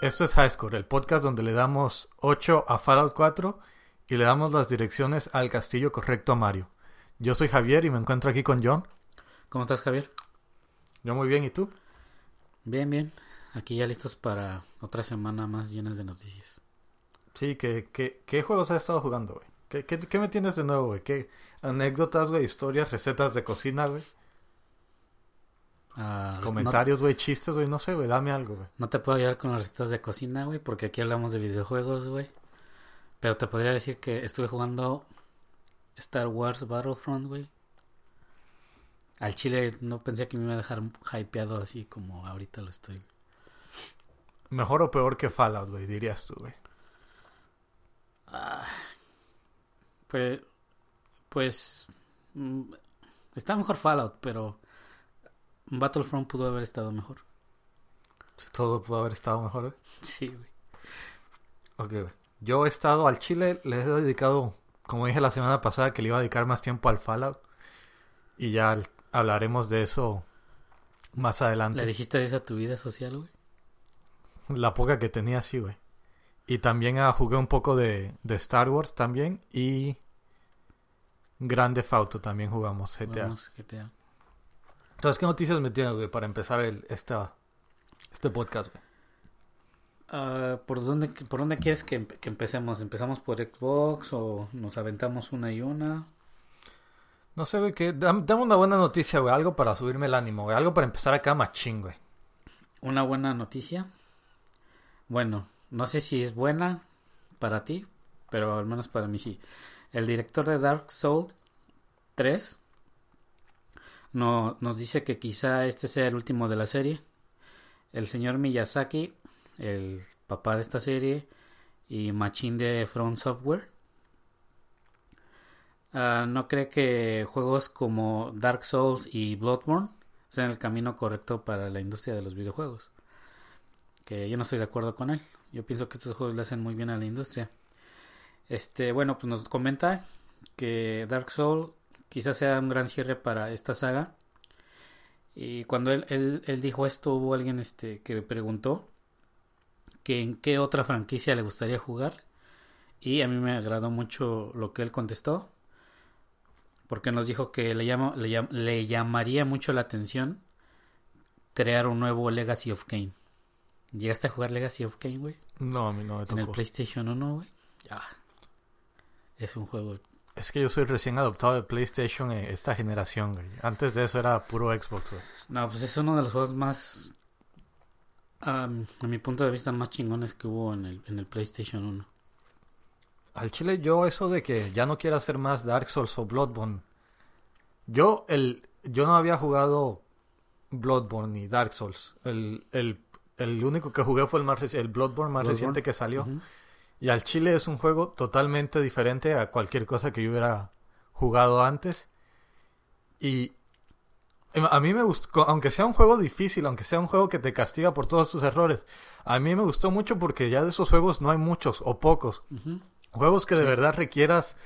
Esto es Highscore, el podcast donde le damos 8 a Fallout 4 y le damos las direcciones al castillo correcto a Mario. Yo soy Javier y me encuentro aquí con John. ¿Cómo estás, Javier? Yo muy bien, ¿y tú? Bien, bien. Aquí ya listos para otra semana más llenas de noticias. Sí, ¿qué, qué, qué juegos has estado jugando, güey? ¿Qué, qué, qué me tienes de nuevo, güey? ¿Qué anécdotas, güey? Historias, recetas de cocina, güey? Ah, no- Comentarios, güey, chistes, güey, no sé, güey, dame algo, güey. No, te puedo ayudar con las recetas de cocina, güey, porque aquí hablamos de videojuegos, güey. Pero te podría decir que estuve jugando Star Wars Battlefront, güey. Al chile no pensé que me iba a dejar hypeado así como ahorita lo estoy. Mejor o peor que Fallout, güey, dirías tú, güey. Pues, pues, mm, está mejor Fallout, pero Battlefront pudo haber estado mejor. Todo pudo haber estado mejor, güey. Sí, güey. Ok, güey. Yo he estado al Chile, le he dedicado, como dije la semana pasada, que le iba a dedicar más tiempo al Fallout. Y ya hablaremos de eso más adelante. ¿Le dijiste eso a tu vida social, güey? La poca que tenía, sí, güey. Y también ah, jugué un poco de, de Star Wars también. Y Grande Auto también jugamos GTA. Vamos, GTA. Entonces, ¿qué noticias me tienes, güey, para empezar el, esta, este podcast, güey? Ah, ¿por, dónde, ¿Por dónde quieres que, que empecemos? ¿Empezamos por Xbox o nos aventamos una y una? No sé, güey, que dame, dame una buena noticia, güey. Algo para subirme el ánimo, güey. Algo para empezar acá machín, güey. Una buena noticia. Bueno, no sé si es buena para ti, pero al menos para mí sí. El director de Dark Souls 3 no, nos dice que quizá este sea el último de la serie. El señor Miyazaki, el papá de esta serie y machín de Front Software, ah, no cree que juegos como Dark Souls y Bloodborne sean el camino correcto para la industria de los videojuegos. Que yo no estoy de acuerdo con él. Yo pienso que estos juegos le hacen muy bien a la industria. Este, bueno, pues nos comenta que Dark Souls quizás sea un gran cierre para esta saga. Y cuando él, él, él dijo esto, hubo alguien este, que preguntó que en qué otra franquicia le gustaría jugar. Y a mí me agradó mucho lo que él contestó. Porque nos dijo que le, le, llam- le llamaría mucho la atención crear un nuevo Legacy of Kane. ¿Llegaste a jugar Legacy of Kane, güey? No, a mí no me En el tocó. PlayStation 1, güey. Ya. Es un juego. Es que yo soy recién adoptado de PlayStation eh, esta generación, güey. Antes de eso era puro Xbox, güey. No, pues es uno de los juegos más. am, a mi punto de vista, más chingones que hubo en el, en el PlayStation 1. Al chile, yo eso de que ya no quiero hacer más Dark Souls o Bloodborne. Yo, el, yo no había jugado Bloodborne ni Dark Souls. El, el, el único que jugué fue el, más el Bloodborne más Bloodborne. reciente que salió. Y al chile es un juego totalmente diferente a cualquier cosa que yo hubiera jugado antes. Y em, a mí me gustó, aunque sea un juego difícil, aunque sea un juego que te castiga por todos tus errores, a mí me gustó mucho porque ya de esos juegos no hay muchos o pocos. Juegos que de verdad requieras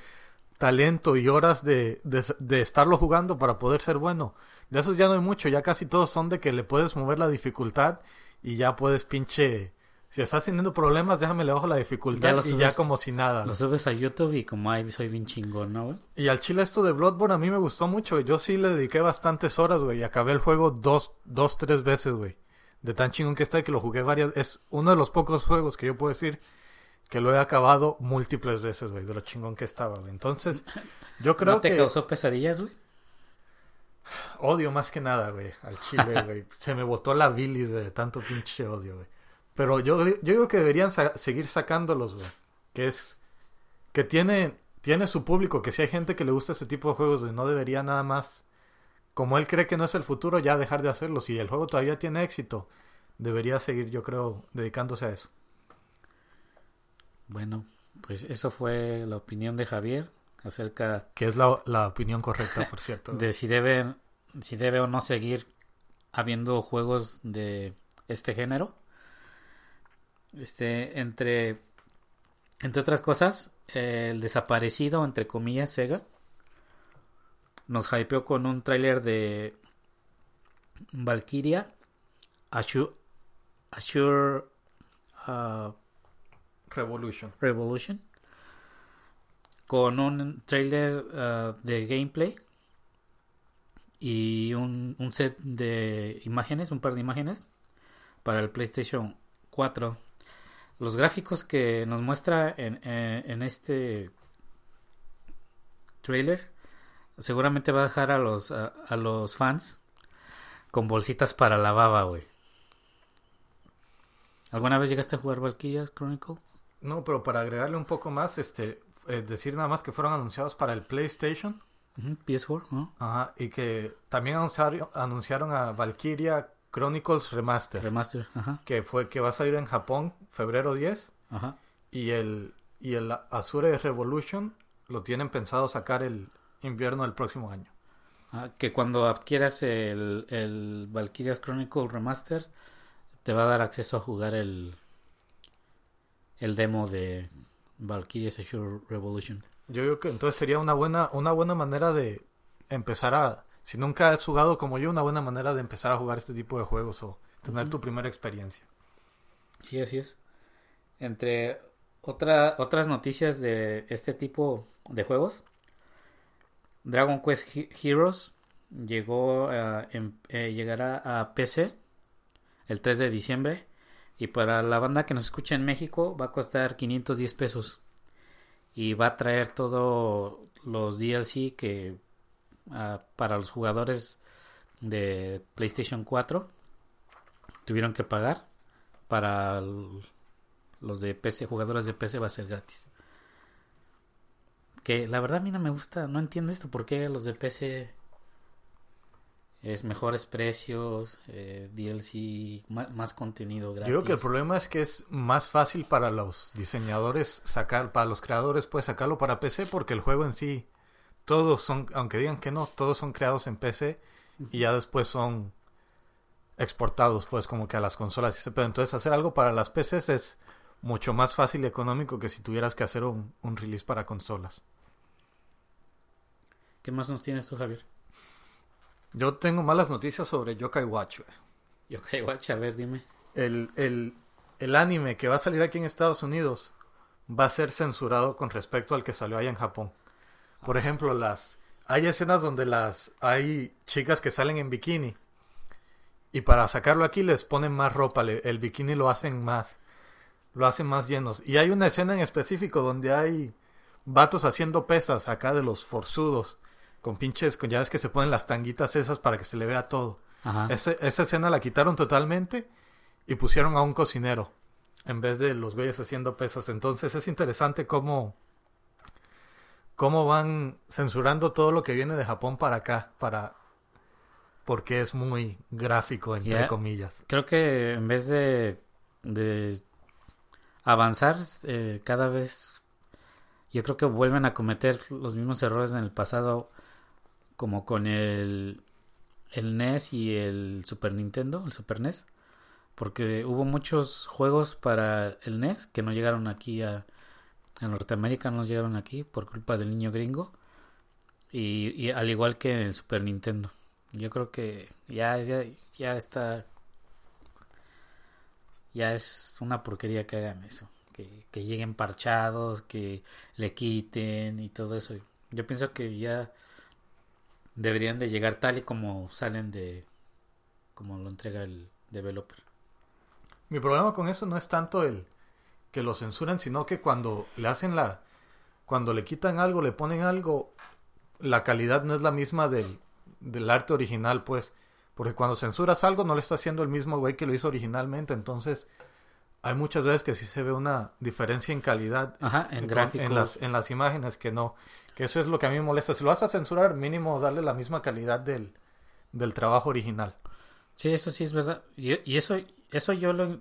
talento y horas de, de, de estarlo jugando para poder ser bueno. De esos ya no hay mucho, ya casi todos son de que le puedes mover la dificultad y ya puedes pinche... Si estás teniendo problemas, déjame le bajo la dificultad Ya y ya como si nada. Lo subes a YouTube y como ay, soy bien chingón, ¿no, güey? Y al chile esto de Bloodborne a mí me gustó mucho. güey. Yo sí le dediqué bastantes horas, güey. Y acabé el juego dos, dos, tres veces, güey. De tan chingón que está y que lo jugué varias... Es uno de los pocos juegos que yo puedo decir que lo he acabado múltiples veces, güey. De lo chingón que estaba, güey. Entonces, yo creo ¿No te que... causó pesadillas, güey? Odio más que nada, güey. Al chile, güey. Se me botó la bilis, güey. de Tanto pinche odio, güey. Pero yo, yo digo que deberían sa- seguir sacándolos, güey. Que es... Que tiene, tiene su público. Que si hay gente que le gusta ese tipo de juegos, güey. No debería nada más... Como él cree que no es el futuro, ya dejar de hacerlo. Si el juego todavía tiene éxito, debería seguir, yo creo, dedicándose a eso. Bueno, pues eso fue la opinión de Javier acerca Que es la, la opinión correcta, por cierto. de si debe, si debe o no seguir habiendo juegos de este género. Este, entre, entre otras cosas, el desaparecido, entre comillas, Sega, nos hypeó con un tráiler de Valkyria, Ashur, Ashur, uh, Revolution. Revolution con un trailer uh, de gameplay y un, un, set de imágenes, un par de imágenes para el PlayStation 4. Los gráficos que nos muestra en, en, en este trailer seguramente va a dejar a los a, a los fans con bolsitas para la baba, güey. ¿Alguna vez llegaste a jugar Valkyria's Chronicle? No, pero para agregarle un poco más, este, eh, decir nada más que fueron anunciados para el PlayStation. Uh -huh, PS4, ¿no? Ajá, y que también anunciaron, anunciaron a Valkyria Chronicles Remaster. Remaster, ajá. Que fue que va a salir en Japón febrero 10. Ajá. Y el y el Azure Revolution lo tienen pensado sacar el invierno del próximo año. Ah, que cuando adquieras el, el Valkyria's Chronicle Remaster te va a dar acceso a jugar el el demo de Valkyria's Azure Revolution. Yo creo que entonces sería una buena una buena manera de empezar a si nunca has jugado como yo una buena manera de empezar a jugar este tipo de juegos o tener uh -huh. tu primera experiencia. Sí, así es. Entre otra, otras noticias de este tipo de juegos, Dragon Quest Heroes llegó a, en, eh, llegará a PC el 3 de diciembre y para la banda que nos escucha en México va a costar 510 pesos y va a traer todos los DLC que uh, para los jugadores de PlayStation 4 tuvieron que pagar para los de PC jugadores de PC va a ser gratis que la verdad a mí no me gusta, no entiendo esto, ¿por qué los de PC es mejores precios, eh, DLC, más, más, contenido gratis? Yo creo que el problema es que es más fácil para los diseñadores sacar, para los creadores pues sacarlo para PC porque el juego en sí, todos son, aunque digan que no, todos son creados en PC y ya después son exportados pues como que a las consolas pero entonces hacer algo para las PCs es mucho más fácil y económico que si tuvieras que hacer un, un release para consolas. ¿Qué más nos tienes tú, Javier? Yo tengo malas noticias sobre Yokai Watch. Wey. Yokai Watch, a ver, dime. El, el, el anime que va a salir aquí en Estados Unidos va a ser censurado con respecto al que salió allá en Japón. Por ejemplo, las hay escenas donde las hay chicas que salen en bikini y para sacarlo aquí les ponen más ropa, el bikini lo hacen más lo hacen más llenos. Y hay una escena en específico donde hay vatos haciendo pesas acá de los forzudos. Con pinches, con llaves que se ponen las tanguitas esas para que se le vea todo. Ese, esa escena la quitaron totalmente y pusieron a un cocinero en vez de los güeyes haciendo pesas. Entonces es interesante cómo, cómo van censurando todo lo que viene de Japón para acá, para porque es muy gráfico, entre yeah. comillas. Creo que en vez de, de avanzar eh, cada vez yo creo que vuelven a cometer los mismos errores en el pasado como con el el NES y el Super Nintendo, el Super NES, porque hubo muchos juegos para el NES que no llegaron aquí a, a Norteamérica, no llegaron aquí por culpa del niño gringo y, al igual que en el Super Nintendo. Yo creo que ya ya, ya está ya es una porquería que hagan eso. Que, que, lleguen parchados, que le quiten y todo eso. Yo pienso que ya deberían de llegar tal y como salen de... como lo entrega el developer. Mi problema con eso no es tanto el que lo censuran, sino que cuando le hacen la... cuando le quitan algo, le ponen algo, la calidad no es la misma del, del arte original, pues. Porque cuando censuras algo no le está haciendo el mismo güey que lo hizo originalmente. Entonces, hay muchas veces que sí se ve una diferencia en calidad. Ajá, en gráficos. En las, en las imágenes que no. Que eso es lo que a mí me molesta. Si lo vas a censurar, mínimo darle la misma calidad del, del trabajo original. Sí, eso sí es verdad. Y, y eso, eso yo lo,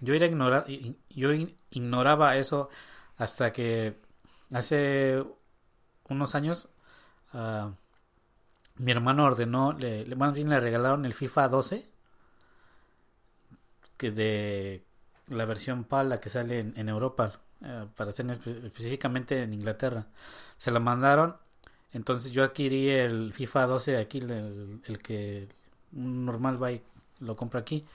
yo era yo ignoraba eso hasta que hace unos años uh, mi hermano ordenó, le, le, más bien le regalaron el FIFA 12, que de la versión PAL, la que sale en, Europa, eh, para ser específicamente en Inglaterra. Se la mandaron, entonces yo adquirí el FIFA 12 aquí, el, el que normal va y lo compra aquí.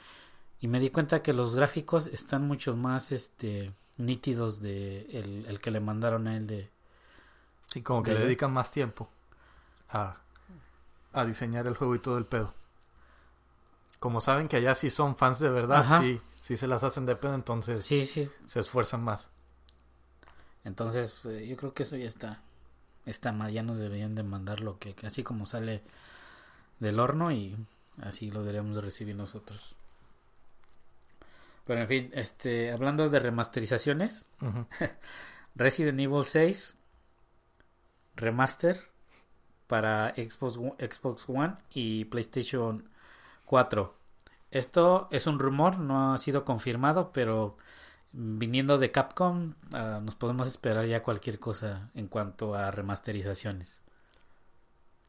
Y me di cuenta que los gráficos están mucho más este nítidos de el, el que le mandaron a él de... Sí, como que le dedican más tiempo a, a diseñar el juego y todo el pedo. Como saben que allá sí son fans de verdad, Ajá. sí, sí se las hacen de pedo, entonces Sí, sí. se esfuerzan más. Entonces eh, yo creo que eso ya está. Está mal, ya nos deberían de mandar lo que, así como sale del horno y así lo deberíamos de recibir nosotros. Pero en fin, este, hablando de remasterizaciones. Resident Evil 6 Remaster para Xbox, Xbox One y PlayStation 4. Esto es un rumor, no ha sido confirmado, pero viniendo de Capcom ah, nos podemos esperar ya cualquier cosa en cuanto a remasterizaciones.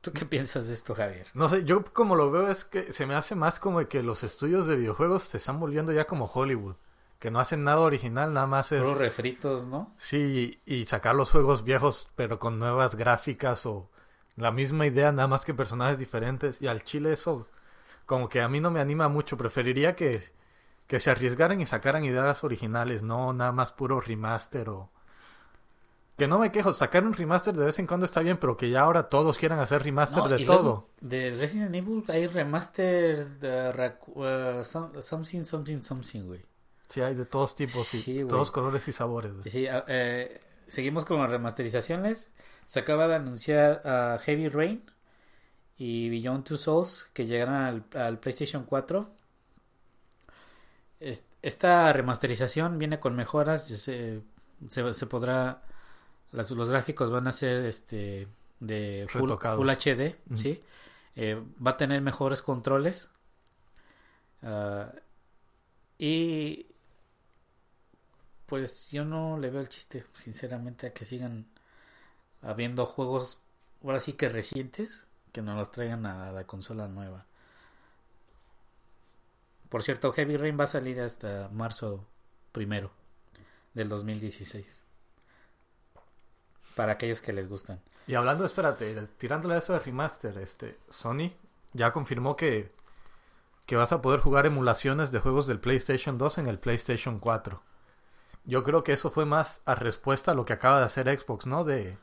¿Tú qué piensas de esto, Javier? No sé, yo como lo veo es que se me hace más como que los estudios de videojuegos se están volviendo ya como Hollywood. Que no hacen nada original, nada más es... Puros refritos, ¿no? Sí, y sacar los juegos viejos, pero con nuevas gráficas o la misma idea, nada más que personajes diferentes. Y al chile eso, como que a mí no me anima mucho. Preferiría que, que se arriesgaran y sacaran ideas originales, no nada más puro remaster o... Que no me quejo, sacar un remaster de vez en cuando está bien, pero que ya ahora todos quieran hacer remaster No, de y todo. de Resident Evil hay remasters de uh, some- something, something, something, güey. Sí, hay de todos tipos, y Sí, güey. todos colores y sabores. güey. Sí, eh, seguimos con las remasterizaciones. Se acaba de anunciar a Heavy Rain y Beyond Two Souls que llegarán al, al PlayStation 4. Es- Esta remasterización viene con mejoras. Se, se, se podrá. Las- los gráficos van a ser este de full, full HD. ¿sí? Eh, va a tener mejores controles. Ah, y pues yo no le veo el chiste, sinceramente, a que sigan habiendo juegos, ahora sí que recientes, que nos los traigan a la consola nueva. Por cierto, Heavy Rain va a salir hasta marzo primero del 2016. Para aquellos que les gustan. Y hablando, espérate, tirándole a eso de remaster, este, Sony ya confirmó que, que vas a poder jugar emulaciones de juegos del PlayStation 2 en el PlayStation 4. Yo creo que eso fue más a respuesta a lo que acaba de hacer Xbox, ¿no? De,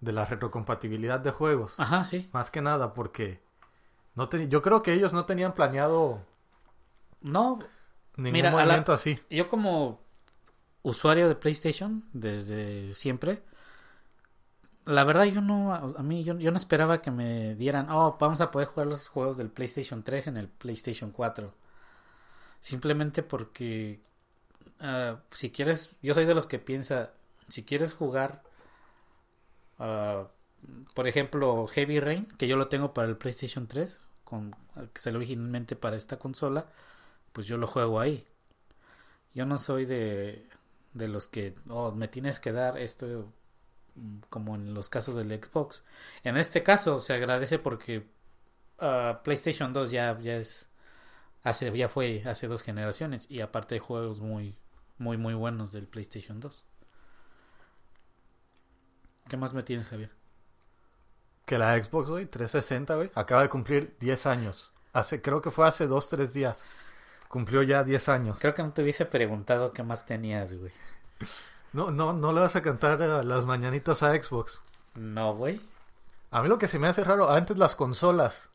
de la retrocompatibilidad de juegos. Ajá, sí. Más que nada porque no te- yo creo que ellos no tenían planeado No, ningún Mira, la- movimiento así. yo como usuario de PlayStation desde siempre, la verdad yo no, a mí yo, yo no esperaba que me dieran, oh, vamos a poder jugar los juegos del PlayStation 3 en el PlayStation 4. Simplemente porque ah, si quieres, yo soy de los que piensa, si quieres jugar, ah, por ejemplo, Heavy Rain, que yo lo tengo para el PlayStation 3, con, que salió originalmente para esta consola, pues yo lo juego ahí. Yo no soy de, de los que, oh, me tienes que dar esto como en los casos del Xbox. En este caso se agradece porque ah, PlayStation 2 ya, ya es, hace, ya fue hace dos generaciones y aparte de juegos muy, muy, muy buenos del PlayStation 2. ¿Qué más me tienes, Javier? Que la Xbox, güey, 360, güey, acaba de cumplir 10 años. Hace, creo que fue hace 2, 3 días. Cumplió ya 10 años. Creo que no te hubiese preguntado qué más tenías, güey. No, no, no le vas a cantar a las mañanitas a Xbox. No, güey. A mí lo que se me hace raro, antes las consolas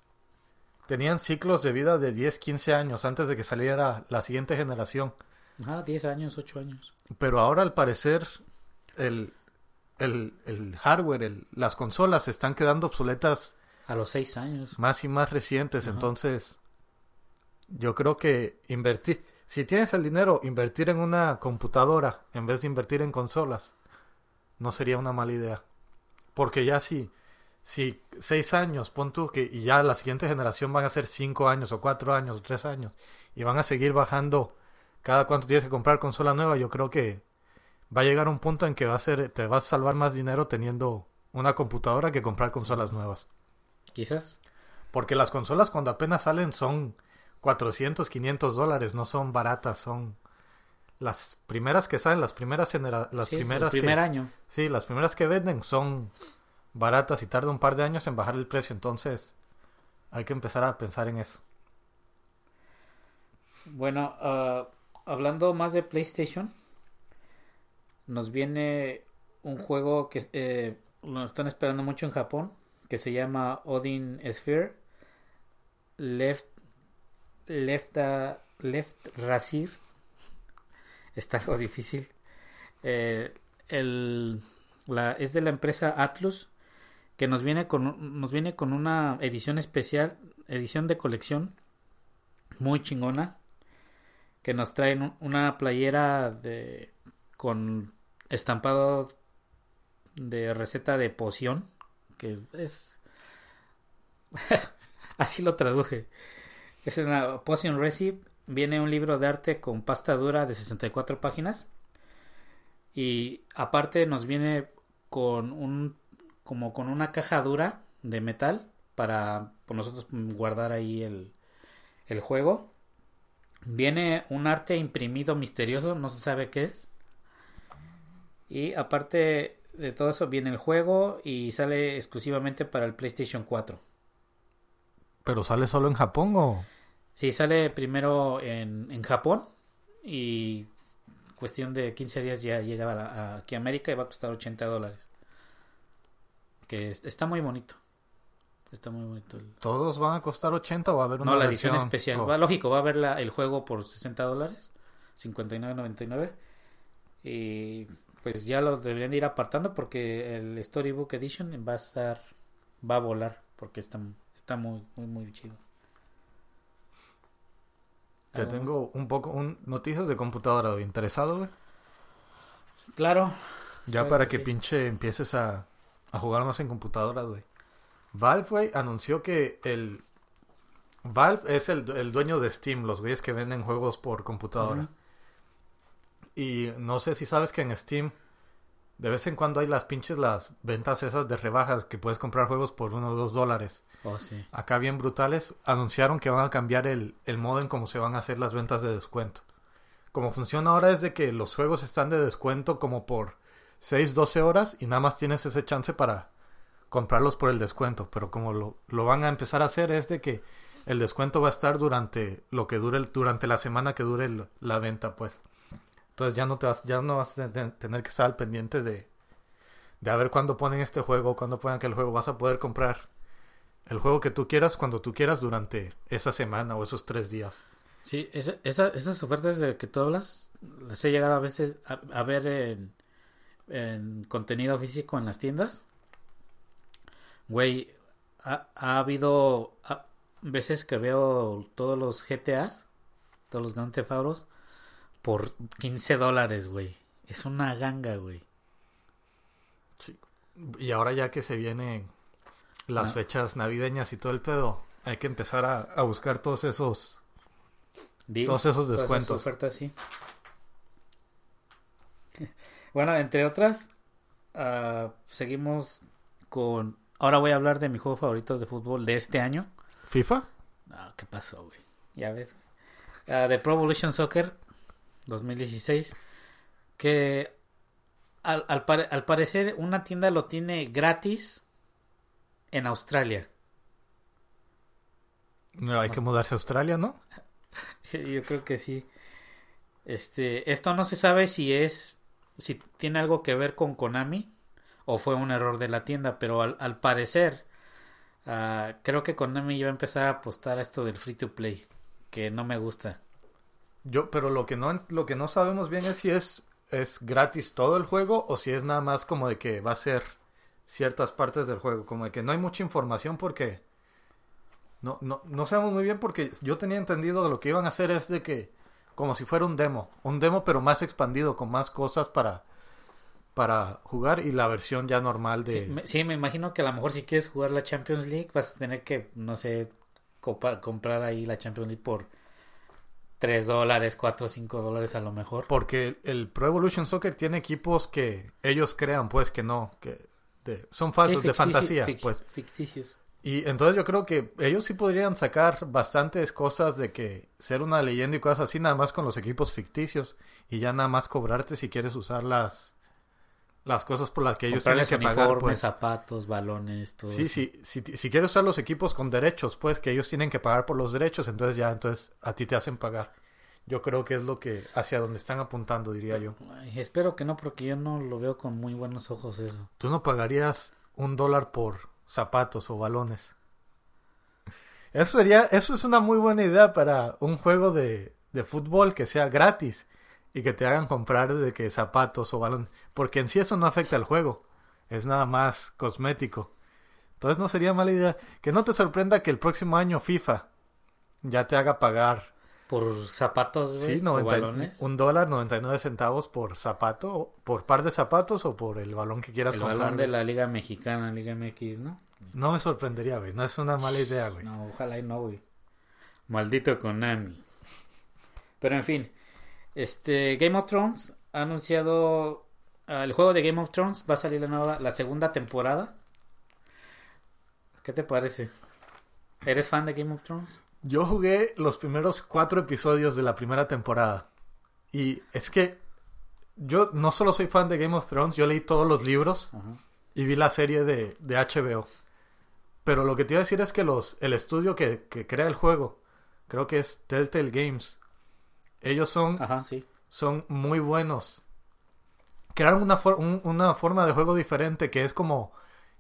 tenían ciclos de vida de 10, 15 años antes de que saliera la siguiente generación. Ajá, 10 años, 8 años. Pero ahora al parecer el, el, el hardware, el- las consolas se están quedando obsoletas A los 6 años. más y más recientes. Ajá. Entonces, yo creo que invertir, si tienes el dinero, invertir en una computadora en vez de invertir en consolas, no sería una mala idea. Porque ya si, si seis años, pon tú que y ya la siguiente generación van a ser cinco años o cuatro años o tres años y van a seguir bajando cada cuánto tienes que comprar consola nueva, yo creo que va a llegar un punto en que va a ser, te vas a salvar más dinero teniendo una computadora que comprar consolas nuevas. Quizás. Porque las consolas cuando apenas salen son 400, 500 dólares, no son baratas, son las primeras que salen, las primeras genera las Sí, el primeras primer que, año. sí, las primeras que venden son baratas y tarda un par de años en bajar el precio, entonces hay que empezar a pensar en eso. Bueno, ah, hablando más de PlayStation, nos viene un juego que eh, lo están esperando mucho en Japón, que se llama Odin Sphere Left Left uh, Left Razir. Está algo difícil. Eh, el, es de la empresa Atlus que nos viene con nos viene con una edición especial, edición de colección muy chingona que nos traen una playera de con estampado de receta de poción que es así lo traduje es una potion recipe viene un libro de arte con pasta dura de 64 páginas y aparte nos viene con un como con una caja dura de metal para por nosotros guardar ahí el, el juego. Viene un arte imprimido misterioso, no se sabe qué es. Y aparte de todo eso viene el juego y sale exclusivamente para el PlayStation 4. ¿Pero sale solo en Japón o...? Sí, sale primero en, en Japón y cuestión de 15 días ya llega a, aquí a América y va a costar 80 dólares. Que está muy bonito. Está muy bonito. ¿Todos van a costar 80 o va a haber una No, la edición especial. Va, lógico, va a haber el juego por 60 dólares. 59.99. Y pues ya lo deberían ir apartando porque el Storybook Edition va a estar... Va a volar porque está, está muy, muy, muy chido. Te tengo un poco un noticias de computadora, ¿Interesado, güey? Claro. Ya para que pinche empieces a, a jugar más en computadoras, güey. Valve, güey, anunció que el... Valve es el, el, dueño de Steam, los güeyes que venden juegos por computadora. Y no sé si sabes que en Steam de vez en cuando hay las pinches las ventas esas de rebajas que puedes comprar juegos por uno o dos dólares. Oh, sí. Acá bien brutales. Anunciaron que van a cambiar el, el modo en cómo se van a hacer las ventas de descuento. Como funciona ahora es de que los juegos están de descuento como por 6, 12 horas y nada más tienes ese chance para comprarlos por el descuento. Pero como lo, lo van a empezar a hacer es de que el descuento va a estar durante lo que dure durante la semana que dure la venta, pues. Entonces ya no te vas, ya no vas a tener que estar al pendiente de, de a ver cuándo ponen este juego, cuándo ponen aquel juego. Vas a poder comprar el juego que tú quieras cuando tú quieras durante esa semana o esos tres días. Sí, esa, esas ofertas de que tú hablas las he llegado a veces a, ver en, en, contenido físico en las tiendas. Güey, ha, ha habido veces que veo todos los GTAs, todos los Grand Theft por 15 dólares, güey. Es una ganga, güey. Sí. Y ahora ya que se vienen las ah. fechas navideñas y todo el pedo, hay que empezar a, buscar todos esos todos esos descuentos. Todas ofertas, sí. bueno, entre otras, uh, seguimos con. Ahora voy a hablar de mi juego favorito de fútbol de este año. ¿FIFA? No, ¿qué pasó, güey? Ya ves, güey. Uh, de Pro Evolution Soccer 2016, que al, al, parecer una tienda lo tiene gratis en Australia. No, hay que mudarse a Australia, ¿no? Yo creo que sí. Este, esto no se sabe si es, si tiene algo que ver con Konami o fue un error de la tienda, pero al, parecer ah, creo que Konami iba a empezar a apostar a esto del free to play, que no me gusta. Yo, pero lo que no, lo que no sabemos bien es si es, es gratis todo el juego o si es nada más como de que va a ser ciertas partes del juego. Como de que no hay mucha información porque no, no, no sabemos muy bien porque yo tenía entendido que lo que iban a hacer es de que como si fuera un demo, un demo pero más expandido con más cosas para para jugar y la versión ya normal de sí me, sí, me imagino que a lo mejor si quieres jugar la Champions League vas a tener que no sé comprar ahí la Champions League por 3 dólares, 4 o 5 dólares a lo mejor. Porque el Pro Evolution Soccer tiene equipos que ellos crean, pues, que no, que son falsos, de fantasía, pues. Ficticios. Y entonces yo creo que ellos sí podrían sacar bastantes cosas de que ser una leyenda y cosas así, nada más con los equipos ficticios. Y ya nada más cobrarte si quieres usar las, las cosas por las que ellos tienen que pagar. Pues. zapatos, balones, todo Sí, sí, si, si quieres usar los equipos con derechos, pues que ellos tienen que pagar por los derechos, entonces ya, entonces a ti te hacen pagar. yo creo que es lo que hacia donde están apuntando, diría yo. Ay, espero que no, porque yo no lo veo con muy buenos ojos eso. ¿Tú no pagarías un dólar por zapatos o balones? Eso sería, eso es una muy buena idea para un juego de, de fútbol que sea gratis y que te hagan comprar de que zapatos o balones, porque en sí eso no afecta al juego, es nada más cosmético. Entonces no sería mala idea que no te sorprenda que el próximo año FIFA ya te haga pagar Por zapatos, güey, sí, o 90 balones. un dólar 99 centavos por zapato, o- por par de zapatos o por el balón que quieras El comprar. balón de la Liga Mexicana, Liga MX, ¿no? No me sorprendería, güey, no es una mala idea, güey. No, ojalá y no, güey. Maldito Konami. Pero en fin, este Game of Thrones ha anunciado ah, el juego de Game of Thrones va a salir la nueva la segunda temporada. ¿Qué te parece? ¿Eres fan de Game of Thrones? Yo jugué los primeros cuatro episodios de la primera temporada. Y es que yo no solo soy fan de Game of Thrones, yo leí todos los libros y vi la serie de, de HBO. Pero lo que te iba a decir es que los, el estudio que, que crea el juego, creo que es Telltale Games, ellos son, Ajá, sí. son muy buenos. Crearon una, for- un- una forma de juego diferente que es como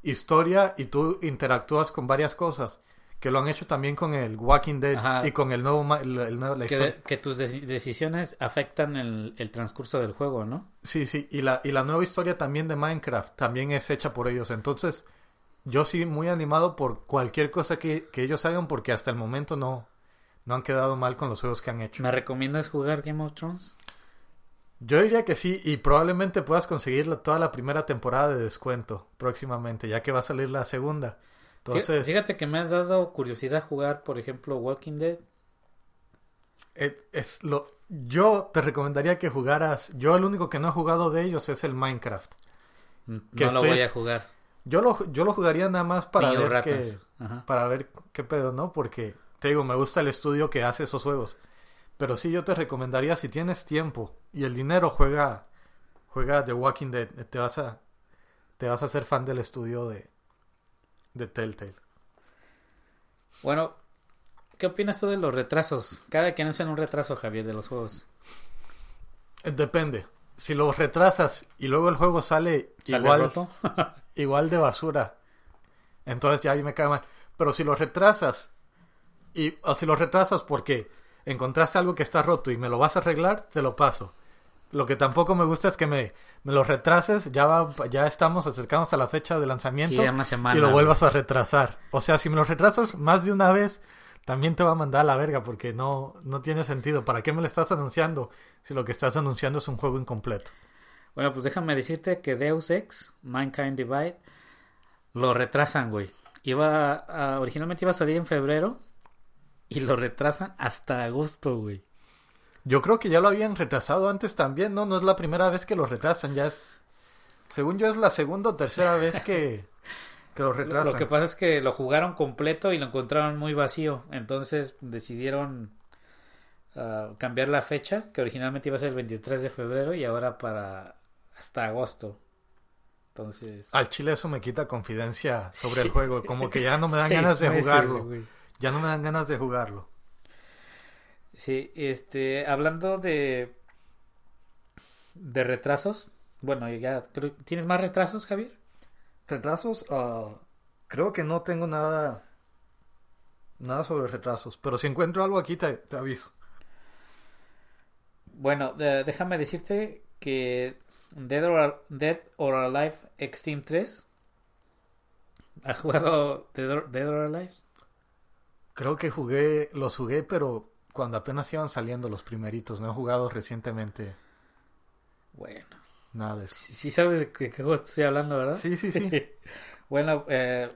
historia y tú interactúas con varias cosas. Que lo han hecho también con el Walking Dead Ajá. y con el nuevo, el- el la Que, que tus deci- decisiones afectan el, el transcurso del juego, ¿no? Sí, sí, y la, y la nueva historia también de Minecraft también es hecha por ellos. Entonces, yo sí muy animado por cualquier cosa que, que ellos hagan porque hasta el momento no, no han quedado mal con los juegos que han hecho. ¿Me recomiendas jugar Game of Thrones? Yo diría que sí, y probablemente puedas conseguir la- toda la primera temporada de descuento próximamente, ya que va a salir la segunda. Entonces, Fíjate que me ha dado curiosidad jugar, por ejemplo, Walking Dead. eh, es lo, yo te recomendaría que jugaras. Yo el único que no he jugado de ellos es el Minecraft. No Que lo estoy- voy a jugar. Yo lo, yo lo jugaría nada más para Niño ver ratas. que, Ajá. para ver qué pedo, ¿no? Porque te digo, me gusta el estudio que hace esos juegos. Pero sí yo te recomendaría si tienes tiempo y el dinero juega juega The Walking Dead, te vas a te vas a ser fan del estudio de de Telltale. Bueno, ¿qué opinas tú de los retrasos? Cada que anuncian un retraso, Javier, de los juegos. Eh, Depende. Si lo retrasas y luego el juego sale, ¿Sale igual roto? igual de basura. Entonces ya ahí me cae mal. Pero si lo retrasas y o si lo retrasas porque encontraste algo que está roto y me lo vas a arreglar, te lo paso. Lo que tampoco me gusta es que me, me lo retrases, ya va, ya estamos acercándonos a la fecha de lanzamiento Sí, una semana. y lo vuelvas a retrasar. O sea, si me lo retrasas más de una vez, también te va a mandar a la verga porque no, no tiene sentido. ¿Para qué me lo estás anunciando si lo que estás anunciando es un juego incompleto? Bueno, pues déjame decirte que Deus Ex, Mankind Divide, lo retrasan, güey. Iba a- originalmente iba a salir en febrero y lo retrasan hasta agosto, güey. Yo creo que ya lo habían retrasado antes también, ¿no? No es la primera vez que lo retrasan, ya es... Según yo es la segunda o tercera vez que, que lo retrasan. lo que pasa es que lo jugaron completo y lo encontraron muy vacío. Entonces decidieron ah, cambiar la fecha, que originalmente iba a ser el 23 de febrero y ahora para hasta agosto. Entonces... Al chile eso me quita confidencia sobre el juego, como que ya no me dan ganas de meses, jugarlo. güey. Ya no me dan ganas de jugarlo. Sí, este, hablando de de retrasos, bueno, ya creo, ¿tienes más retrasos, Javier? Retrasos, ah, creo que no tengo nada nada sobre retrasos, pero si encuentro algo aquí te, te aviso. Bueno, de- déjame decirte que Dead or, Dead or Alive Extreme 3 ¿Has jugado Dead or, Dead or Alive? Creo que jugué, los jugué, pero cuando apenas iban saliendo los primeritos, no he jugado recientemente Bueno, nada de eso. sí, sí sabes de qué, juego estoy hablando, ¿verdad? Sí, sí, sí. bueno, eh,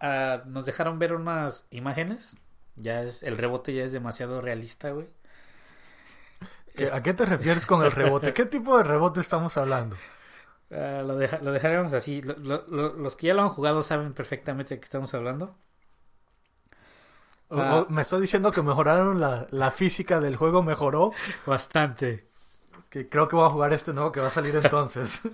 ah, nos dejaron ver unas imágenes. Ya es, el rebote ya es demasiado realista, güey. ¿Qué- ¿A qué te refieres con el rebote? ¿Qué tipo de rebote estamos hablando? Ah, lo, deja- lo dejaremos así. Lo- lo- lo- los que ya lo han jugado saben perfectamente de qué estamos hablando. Ah. ¿Me estás diciendo que mejoraron la, la física del juego? ¿Mejoró? Bastante. Que creo que voy a jugar este nuevo que va a salir entonces.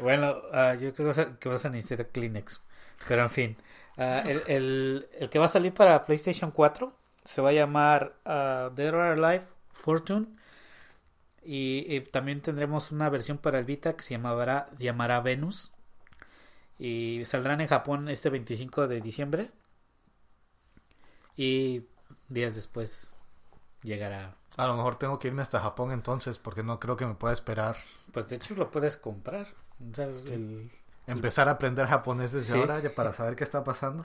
Bueno, ah, yo creo que vas, a, necesitar Kleenex. Pero en fin. Ah, el, el- el que va a salir para PlayStation 4 se va a llamar uh, Dead or Alive Fortune. Y, y, también tendremos una versión para el Vita que se llamará, llamará Venus. Y saldrán en Japón este 25 de diciembre. Y días después llegará. A lo mejor tengo que irme hasta Japón entonces, porque no creo que me pueda esperar. Pues de hecho lo puedes comprar. O sea, el, Empezar a aprender japonés desde sí. ahora ya para saber qué está pasando.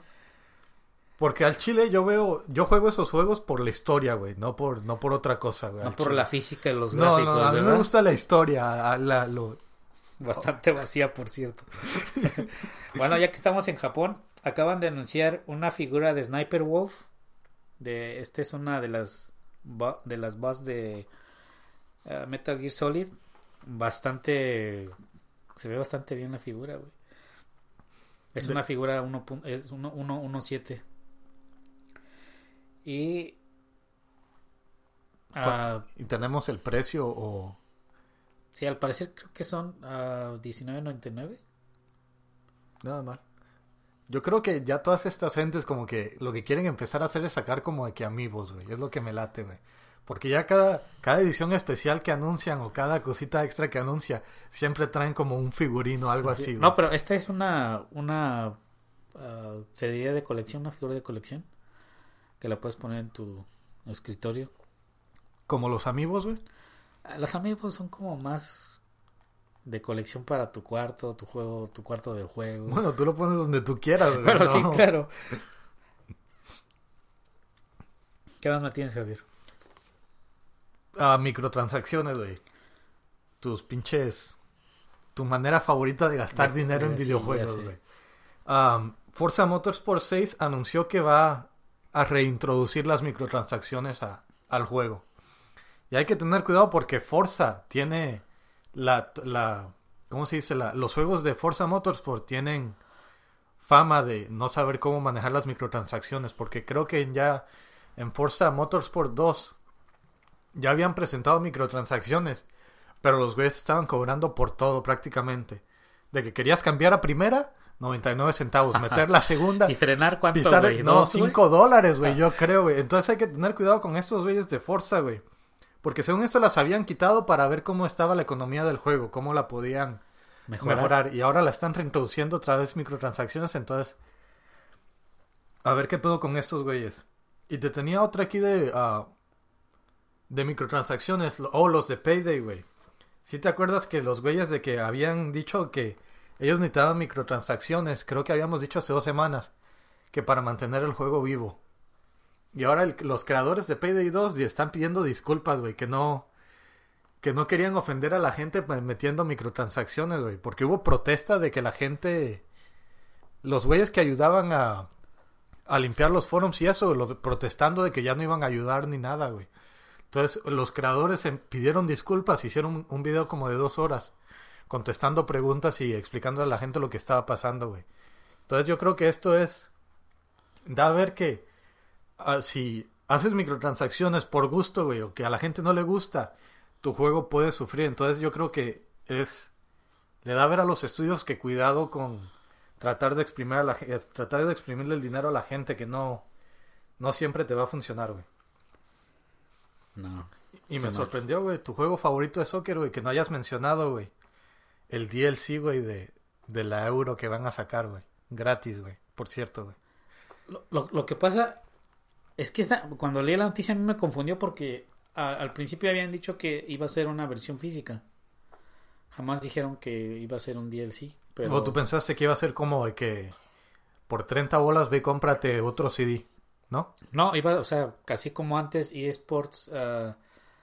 Porque al chile yo veo, yo juego esos juegos por la historia, güey, no por, no por otra cosa, güey. No por chile. la física y los no, gráficos. No, a mí ¿verdad? me gusta la historia, la, lo... Bastante vacía, por cierto. bueno, ya que estamos en Japón, acaban de anunciar una figura de Sniper Wolf. De, esta es una de las de las boss de uh, Metal Gear Solid. Bastante se ve bastante bien la figura, güey. Es De- una figura 1 pun- es 1.7. Y ah, Y tenemos el precio o... sí, al parecer creo que son ah, 19.99. Nada mal. Yo creo que ya todas estas gentes como que lo que quieren empezar a hacer es sacar como de que amigos, güey. Es lo que me late, güey. Porque ya cada, cada edición especial que anuncian o cada cosita extra que anuncia, siempre traen como un figurino o algo así, güey. No, pero esta es una una ah, serie de colección, una figura de colección que la puedes poner en tu escritorio. Como los amigos, güey. Ah, Los amigos son como más de colección para tu cuarto, tu juego, tu cuarto de juegos. Bueno, tú lo pones donde tú quieras, güey. Bueno, ¿no? sí, claro. ¿Qué más me tienes, Javier? Ah, microtransacciones, güey. Tus pinches... Tu manera favorita de gastar De- dinero en sí, videojuegos, güey. Um, Forza Motorsport 6 anunció que va a reintroducir las microtransacciones a- al juego. Y hay que tener cuidado porque Forza tiene la... la ¿Cómo se dice? La- los juegos de Forza Motorsport tienen fama de no saber cómo manejar las microtransacciones. Porque creo que ya en Forza Motorsport 2 ya habían presentado microtransacciones, pero los güeyes estaban cobrando por todo prácticamente. De que querías cambiar a primera, 99 centavos, meter la segunda, ¿Y frenar cuánto, pisar, güey? no, ¿Dos, güey? 5 dólares, güey, yo creo, güey. Entonces hay que tener cuidado con estos güeyes de Forza, güey. Porque según esto las habían quitado para ver cómo estaba la economía del juego, cómo la podían Mejorar. mejorar. Y ahora la están reintroduciendo otra vez microtransacciones, entonces... A ver qué pedo con estos güeyes. Y te tenía otra aquí de... ah, de microtransacciones. O oh, los de Payday, güey. ¿Sí te acuerdas que los güeyes de que habían dicho que ellos necesitaban microtransacciones? Creo que habíamos dicho hace dos semanas. Que para mantener el juego vivo. Y ahora los creadores de Payday 2 están pidiendo disculpas, güey. Que no... Que no querían ofender a la gente metiendo microtransacciones, güey. Porque hubo protesta de que la gente... Los güeyes que ayudaban a... A limpiar los forums y eso, protestando de que ya no iban a ayudar ni nada, güey. Entonces los creadores em- pidieron disculpas, hicieron un, un video como de dos horas, contestando preguntas y explicando a la gente lo que estaba pasando, güey. Entonces yo creo que esto es... Da a ver que ah, si haces microtransacciones por gusto, güey, o que a la gente no le gusta, tu juego puede sufrir. Entonces yo creo que es... Le da a ver a los estudios que cuidado con tratar de exprimir a la ge- tratar de exprimirle el dinero a la gente que no no siempre te va a funcionar, güey. No. Y me mal. sorprendió, güey, tu juego favorito de soccer, güey, que no hayas mencionado, güey. El DLC, güey, de, de la euro que van a sacar, güey. Gratis, güey. Por cierto, güey. Lo, lo- lo que pasa es que esta- cuando leí la noticia a mí me confundió porque a- al principio habían dicho que iba a ser una versión física. Jamás dijeron que iba a ser un DLC. Pero O tú pensaste que iba a ser como de que por 30 bolas ve y cómprate otro CD, ¿no? no, iba, o sea, casi como antes eSports ah,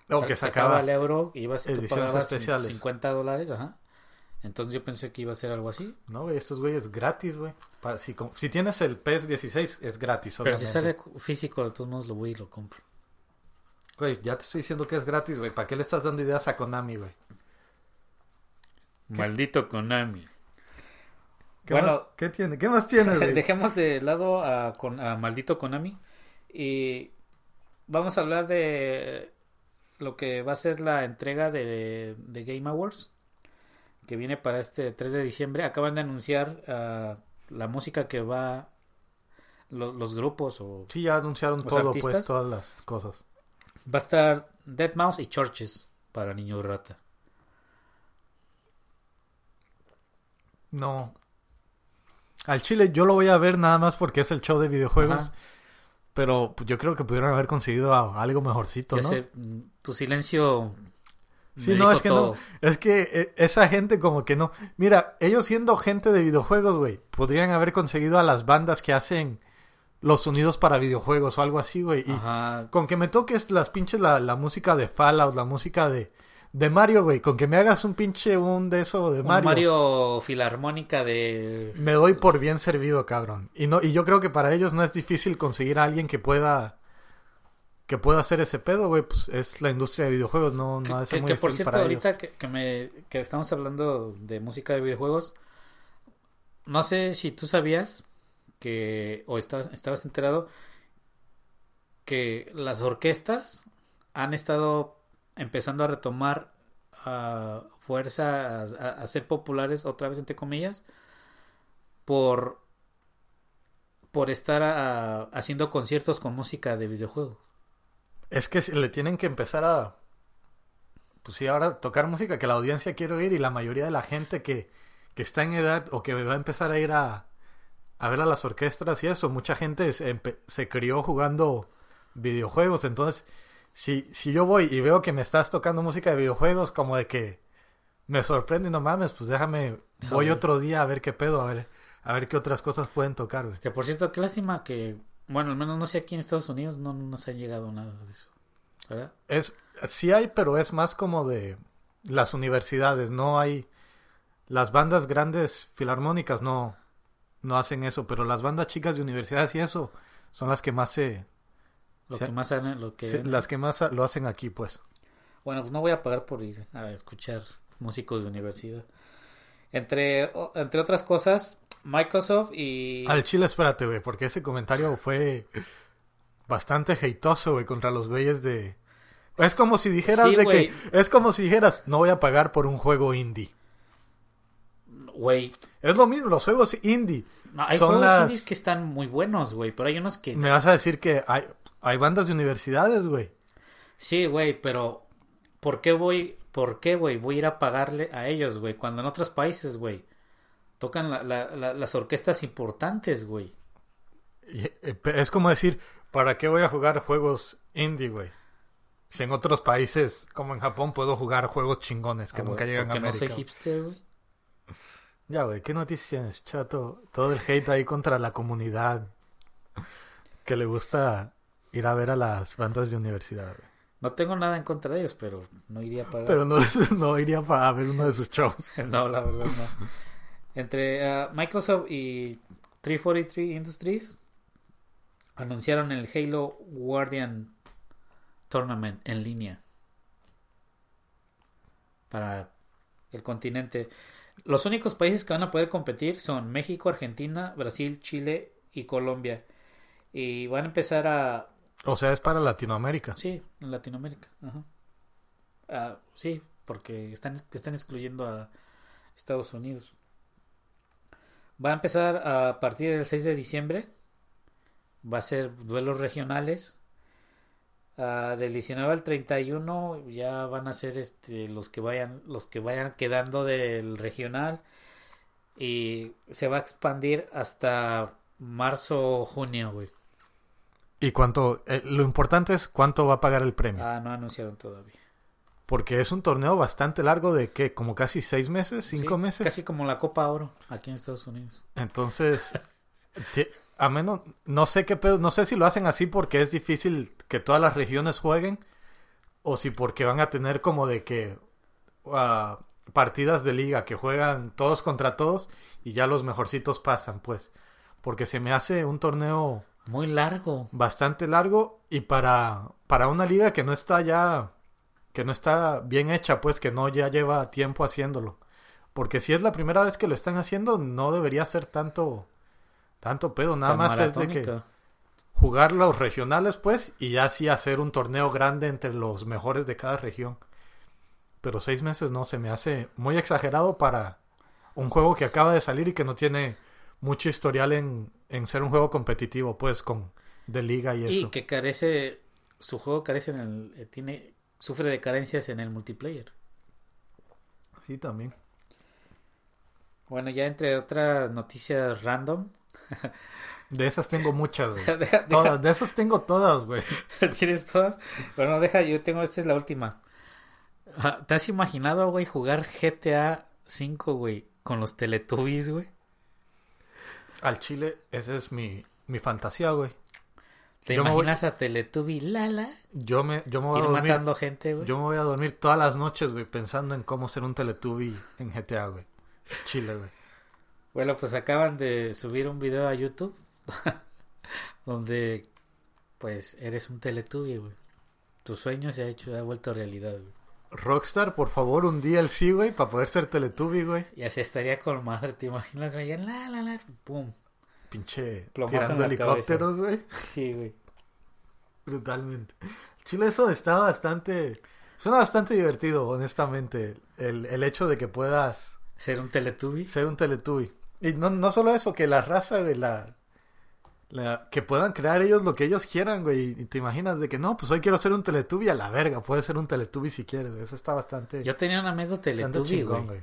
O que sacaba... el euro y ibas tú pagabas especiales. 50 dólares, ajá. Entonces yo pensé que iba a ser algo así. No, güey, estos güeyes gratis, güey. Si, tienes el PS16, es gratis, Pero si sale físico, de todos modos lo voy y lo compro. Güey, ya te estoy diciendo que es gratis, güey. ¿Para qué le estás dando ideas a Konami, güey? Maldito Konami. ¿Qué, Bueno, más, ¿qué, tiene? ¿Qué más tienes, güey? Dejemos de lado a, con, a maldito Konami y vamos a hablar de lo que va a ser la entrega de, de Game Awards que viene para este 3 de diciembre. Acaban de anunciar ah, la música que va lo- los grupos o Sí, ya anunciaron ¿Los todo, artistas? pues, todas las cosas. va a estar Dead Mouse y Churches para niños rata. No. Al Chile yo lo voy a ver nada más porque es el show de videojuegos. Ajá. Pero pues, yo creo que pudieron haber conseguido algo mejorcito, ¿no? sé, mm, tu silencio Sí, no, es que todo. no. Es que eh, esa gente como que no. Mira, ellos siendo gente de videojuegos, güey, podrían haber conseguido a las bandas que hacen los sonidos para videojuegos o algo así, güey. Y Ajá. con que me toques las pinches, la, la música de Fallout, la música de, de Mario, güey. Con que me hagas un pinche un de eso de Un Mario. Mario filarmónica de Me doy por bien servido, cabrón. Y no, y yo creo que para ellos no es difícil conseguir a alguien que pueda que pueda hacer ese pedo, güey. Pues es la industria de videojuegos, no, no Que, ha de ser que- muy que por cierto, para ahorita ellos. que, que me, que estamos hablando de música de videojuegos, no sé si tú sabías que, o estabas, estabas enterado, que las orquestas han estado empezando a retomar fuerza, a, ser populares otra vez, entre comillas, por, por estar haciendo conciertos con música de videojuegos. Es que le tienen que empezar a pues sí, ahora tocar música que la audiencia quiere oír y la mayoría de la gente que, que está en edad o que va a empezar a ir a, a ver a las orquestas y eso, mucha gente se, se crió jugando videojuegos, entonces si, si yo voy y veo que me estás tocando música de videojuegos, como de que me sorprende y no mames, pues déjame, voy otro día a ver qué pedo, a ver, a ver qué otras cosas pueden tocar, güey. Que por cierto, qué lástima que, bueno, al menos no sé aquí en Estados Unidos no nos ha llegado nada de eso. ¿Verdad? Es, sí hay, pero es más como de las universidades, no hay... Las bandas grandes filarmónicas no, no hacen eso, pero las bandas chicas de universidades y eso son las que más se... Lo que más lo que se- las que más lo hacen aquí, pues. Bueno, pues no voy a pagar por ir a escuchar músicos de universidad. Entre, entre otras cosas, Microsoft y... Al chile, espérate, güey, porque ese comentario fue bastante hateoso, güey, contra los güeyes de... Es como si dijeras Sí, de que... Es como si dijeras, no voy a pagar por un juego indie. Güey, Es lo mismo, los juegos indie. no, hay Son juegos las- indies que están muy buenos, güey, pero hay unos que... Me vas a decir que hay, hay bandas de universidades, güey. Sí, güey, pero ¿por qué voy, por qué, güey, voy a ir a pagarle a ellos, güey? Cuando en otros países, güey, tocan la- la- la- las orquestas importantes, güey. Eh, Es como decir, ¿para qué voy a jugar juegos indie, güey? Si en otros países, como en Japón, puedo jugar juegos chingones que Ah, nunca llegan a porque no América. soy hipster, güey. ya, güey, ¿qué noticias, chato? Todo el hate ahí contra la comunidad que le gusta ir a ver a las bandas de universidad, güey. No tengo nada en contra de ellos, pero no iría a pagar. Pero no, no iría para ver uno de sus shows. no, la verdad no. Entre ah, Microsoft y 343 Industries anunciaron el Halo Guardian Tournament en línea para el continente. Los únicos países que van a poder competir son México, Argentina, Brasil, Chile y Colombia. Y van a empezar a, O sea, es para Latinoamérica. Sí, en Latinoamérica. Ajá. Ah, sí, porque están, están excluyendo a Estados Unidos. Va a empezar a partir del 6 de diciembre. Va a ser duelos regionales. Ah, del 19 al 31 ya van a ser este, los que vayan los que vayan quedando del regional y se va a expandir hasta marzo o junio, güey. Y cuánto, eh, lo importante es cuánto va a pagar el premio. Ah, no anunciaron todavía. Porque es un torneo bastante largo de que como casi seis meses, cinco Sí, meses. Casi como la Copa Oro aquí en Estados Unidos. Entonces, a menos, no sé qué pedo, no sé si lo hacen así porque es difícil que todas las regiones jueguen o si porque van a tener como de que ah, partidas de liga que juegan todos contra todos y ya los mejorcitos pasan, pues. Porque se me hace un torneo Muy largo. bastante largo y para, para una liga que no está ya que no está bien hecha pues que no ya lleva tiempo haciéndolo. Porque si es la primera vez que lo están haciendo no debería ser tanto tanto pedo. Nada tan más es de que jugar los regionales pues y ya sí hacer un torneo grande entre los mejores de cada región. Pero seis meses no se me hace muy exagerado para un juego que acaba de salir y que no tiene mucho historial en, en ser un juego competitivo, pues, con de liga y eso. Y que carece, su juego carece en el, eh, tiene, sufre de carencias en el multiplayer. Sí, también. Bueno, ya entre otras noticias random. De esas tengo muchas, güey. Deja- deja- Todas, de esas tengo todas, güey. ¿Tienes todas? Bueno, deja, yo tengo, esta es la última. Ah, ¿Te has imaginado, güey, jugar GTA 5, güey, con los Teletubbies, güey? Al chile, esa es mi, mi fantasía, güey. ¿Te Yo me voy- imaginas a Teletubby Lala Yo me, yo me voy a ir dormir. matando gente, güey? Yo me voy a dormir todas las noches, güey, pensando en cómo ser un Teletubby en GTA, güey. Chile, güey. Bueno, pues acaban de subir un video a YouTube donde, pues, eres un Teletubby, güey. Tu sueño se ha hecho, se ha vuelto realidad, güey. Rockstar, por favor, un día el sí, güey, para poder ser Teletubby, güey. Y así estaría con madre, ¿te imaginas? Me la, la, la, pum. Pinche Plomazo tirando helicópteros, güey. Sí, güey. Brutalmente. Chile, eso está bastante. Suena bastante divertido, honestamente. El, el hecho de que puedas Ser un Teletubby. ser un Teletubby. Y no, no solo eso, que la raza, güey, la, la- que puedan crear ellos lo que ellos quieran, güey. Y te imaginas de que no, pues hoy quiero ser un Teletubby a la verga. Puedes ser un Teletubby si quieres, güey. Eso está bastante, Yo tenía un amigo Teletubby, chingón, güey.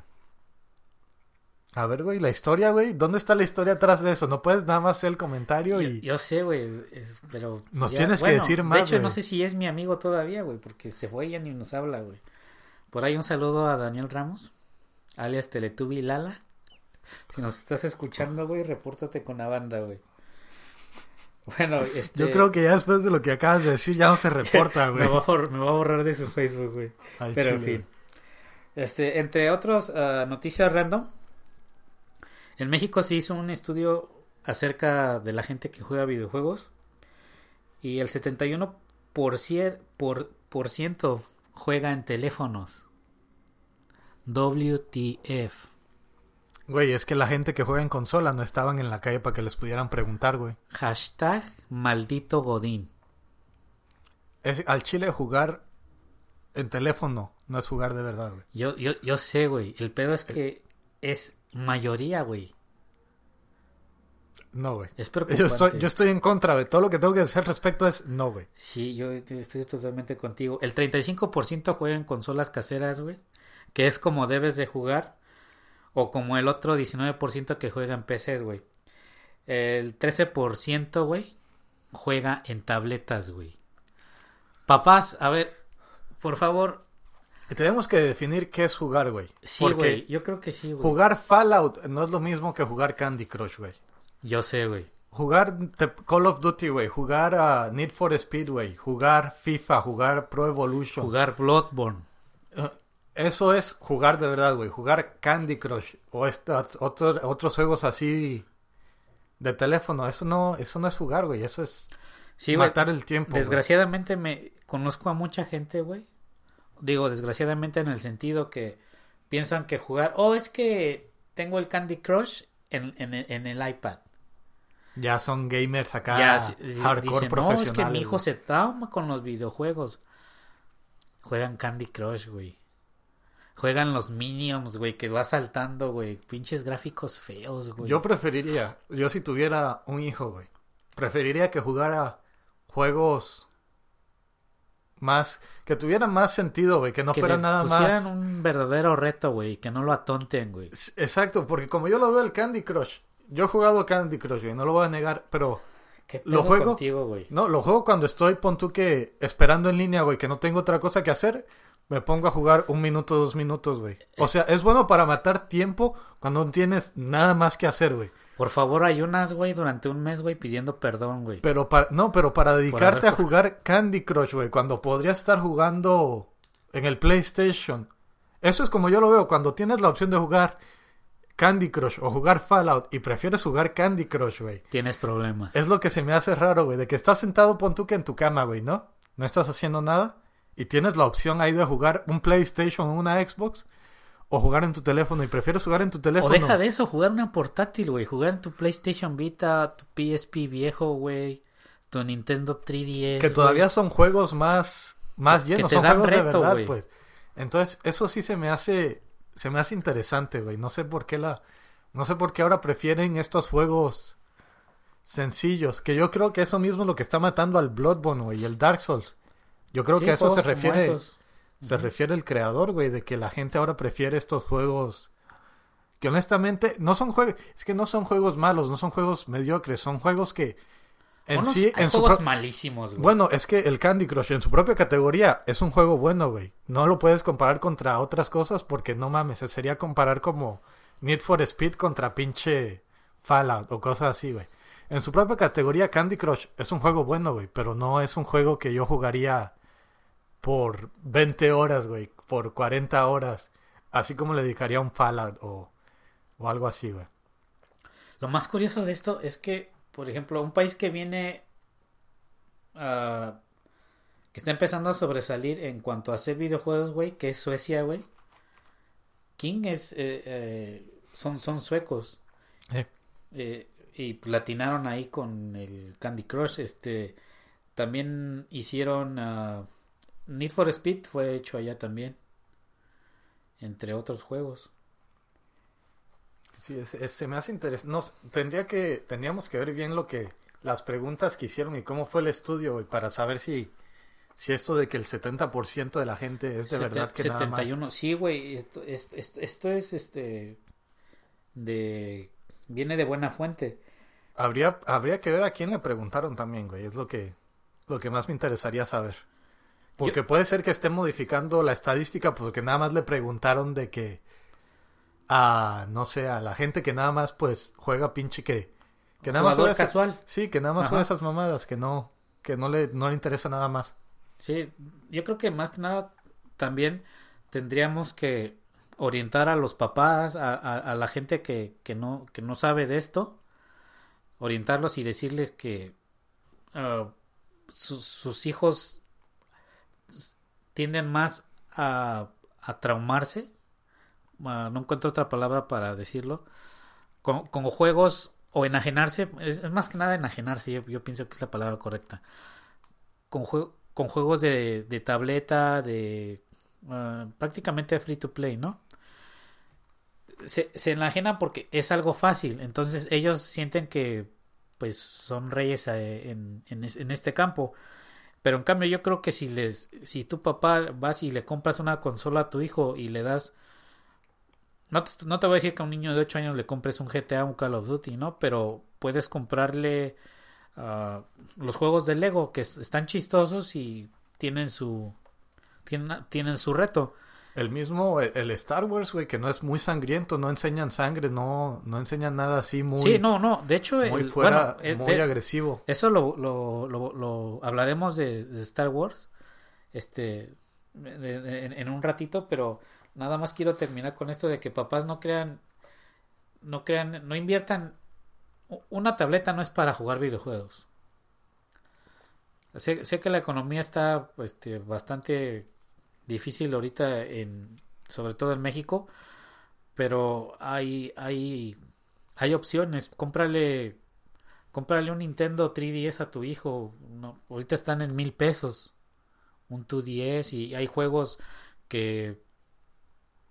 A ver, güey, la historia, güey. ¿Dónde está la historia atrás de eso? No puedes nada más hacer el comentario y... yo sé, güey, pero... Nos tienes que decir más, De hecho, no sé si es mi amigo todavía, güey, porque se fue y ya ni nos habla, güey. Por ahí un saludo a Daniel Ramos, alias Teletubby Lala. Si nos estás escuchando, güey, repórtate con la banda, güey. Bueno, este... Yo creo que ya después de lo que acabas de decir ya no se reporta, güey. me, va a borrar, a de su Facebook, güey. Pero en fin. Este, entre otros ah, noticias random, en México se hizo un estudio acerca de la gente que juega videojuegos y el 71% por, por ciento juega en teléfonos. WTF. Güey, es que la gente que juega en consola no estaban en la calle para que les pudieran preguntar, güey. Hashtag maldito Godín. Es, al chile jugar en teléfono no es jugar de verdad, güey. Yo, yo, yo sé, güey. El pedo es que es mayoría, güey. No, güey. Es Yo preocupante. estoy, yo estoy en contra, güey. Todo lo que tengo que decir al respecto es no, güey. Sí, yo estoy totalmente contigo. El 35% juega en consolas caseras, güey. Que es como debes de jugar. O como el otro 19% que juega en PCs, güey. El 13%, güey, juega en tabletas, güey. Papás, a ver, por favor. Tenemos que definir qué es jugar, güey. Sí, güey. Yo creo que sí, güey. jugar Fallout no es lo mismo que jugar Candy Crush, güey. Yo sé, güey. Jugar Call of Duty, güey. Jugar a Need for Speed, güey. Jugar FIFA, jugar Pro Evolution. Jugar Bloodborne. Eh, Eso es jugar de verdad, güey. Jugar Candy Crush o estas, otros, otros juegos así de teléfono. Eso no, eso no es jugar, güey. Eso es Sí, matar el tiempo. Desgraciadamente me conozco a mucha gente, güey. Digo, desgraciadamente en el sentido que piensan que jugar, oh, es que tengo el Candy Crush en, en, en el iPad. Ya son gamers acá ya hardcore dicen, no, profesionales. es que mi hijo se trauma con los videojuegos. Juegan Candy Crush, güey. Juegan los Minions, güey, que va saltando, güey. Pinches gráficos feos, güey. Yo preferiría, yo si tuviera un hijo, güey, preferiría que jugara juegos más, que tuvieran más sentido, güey, que no que fuera nada pusieran más. un verdadero reto, güey, que no lo atonten, güey. Exacto, porque como yo lo veo el Candy Crush, yo he jugado Candy Crush, güey, no lo voy a negar, pero ¿Qué Lo juego- contigo, güey? no, lo juego cuando estoy, pon tú que esperando en línea, güey, que no tengo otra cosa que hacer, me pongo a jugar un minuto, dos minutos, güey. O sea, es bueno para matar tiempo cuando no tienes nada más que hacer, güey. Por favor, ayunas, güey, durante un mes, güey, pidiendo perdón, güey. Pero para, no, pero para dedicarte haber a jugar Candy Crush, güey, cuando podrías estar jugando en el PlayStation. Eso es como yo lo veo, cuando tienes la opción de jugar Candy Crush o jugar Fallout y prefieres jugar Candy Crush, güey. Tienes problemas. Es lo que se me hace raro, güey, de que estás sentado, pon tú que en tu cama, güey, ¿no? No estás haciendo nada y tienes la opción ahí de jugar un PlayStation o una Xbox o jugar en tu teléfono y prefieres jugar en tu O teléfono. deja de eso, jugar una portátil, güey. Jugar en tu PlayStation Vita, tu PSP viejo, güey. Tu Nintendo 3DS. que todavía son juegos más más Que llenos, te son dan juegos de verdad, güey. pues. Entonces, eso sí se me hace se me hace interesante, güey. No sé por qué la No sé por qué ahora prefieren estos juegos sencillos. Que yo creo que eso mismo es lo que está matando al Bloodborne, güey, y el Dark Souls. Yo creo Sí, que a eso se refiere. esos. Se refiere el creador, güey, de que la gente ahora prefiere estos juegos. Que honestamente no son juegos. Es que no son juegos malos, no son juegos mediocres, son juegos que. En Unos- sí, hay en juegos malísimos, güey. Bueno, es que el Candy Crush en su propia categoría es un juego bueno, güey. No lo puedes comparar contra otras cosas porque no mames, sería comparar como Need for Speed contra pinche Fallout o cosas así, güey. En su propia categoría Candy Crush es un juego bueno, güey, pero no es un juego que yo jugaría por 20 horas, güey, por 40 horas, así como le dedicaría a un Fallout o, o algo así, güey. Lo más curioso de esto es que, por ejemplo, un país que viene ah, que está empezando a sobresalir en cuanto a hacer videojuegos, güey, que es Suecia, güey. King es eh, eh, son son suecos Eh, eh, y platinaron ahí con el Candy Crush. Este también hicieron ah, Need for Speed fue hecho allá también, entre otros juegos. Sí, es- es- se me hace interesante. No, tendría que, tendríamos que ver bien lo que, las preguntas que hicieron y cómo fue el estudio, güey, para saber si, si esto de que el 70% de la gente es de Sete- verdad que nada más. 71, sí, güey, esto, esto, esto, esto es este de viene de buena fuente. Habría, habría que ver a quién le preguntaron también, güey, es lo que, lo que más me interesaría saber. Porque puede ser que esté modificando la estadística porque nada más le preguntaron de que a, no sé, a la gente que nada más pues juega pinche que, que nada más juega casual. Sí, que nada más Ajá. juega esas mamadas, que no, que no le, no le interesa nada más. Sí, yo creo que más que nada también tendríamos que orientar a los papás, a, a- a la gente que, que no que no sabe de esto, orientarlos y decirles que sus- sus hijos tienden más a, a traumarse, ah, no encuentro otra palabra para decirlo, con, juegos o enajenarse, es, más que nada enajenarse, yo, pienso que es la palabra correcta, con, jue- con juegos de, tableta, de ah, prácticamente free to play, ¿no? Se, se enajenan porque es algo fácil, entonces ellos sienten que pues son reyes eh, en, en este campo. Pero en cambio yo creo que si les si tu papá vas y le compras una consola a tu hijo y le das no te, no te voy a decir que a un niño de 8 años le compres un GTA, un Call of Duty, ¿no? Pero puedes comprarle ah, los juegos de Lego que es- están chistosos y tienen su tienen, tienen su reto. El mismo, el, el Star Wars, güey, que no es muy sangriento, no enseñan sangre, no, no enseñan nada así muy, sí, no, no, de hecho muy el- fuera, bueno, eh, muy de- agresivo. Eso lo, lo, lo, lo hablaremos de, de Star Wars este de- en, en un ratito, pero nada más quiero terminar con esto de que papás no crean no crean, no inviertan una tableta no es para jugar videojuegos. Sé, sé que la economía está este, bastante difícil ahorita en sobre todo en México, pero hay hay hay opciones, cómprale cómprale un Nintendo 3DS a tu hijo. Ahorita están en mil pesos. Un 2DS y hay juegos que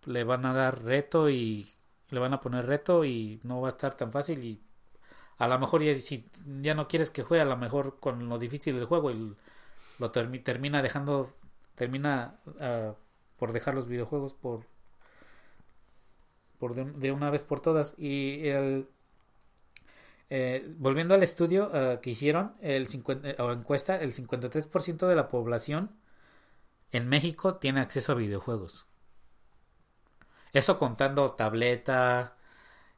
le van a dar reto y le van a poner reto y no va a estar tan fácil y a lo mejor ya, si ya no quieres que juegue a lo mejor con lo difícil del juego lo termi- termina dejando termina ah, por dejar los videojuegos por por de, de una vez por todas y el eh, volviendo al estudio eh, que hicieron, el 50, eh, o encuesta, el 53% de la población en México tiene acceso a videojuegos. Eso contando tableta,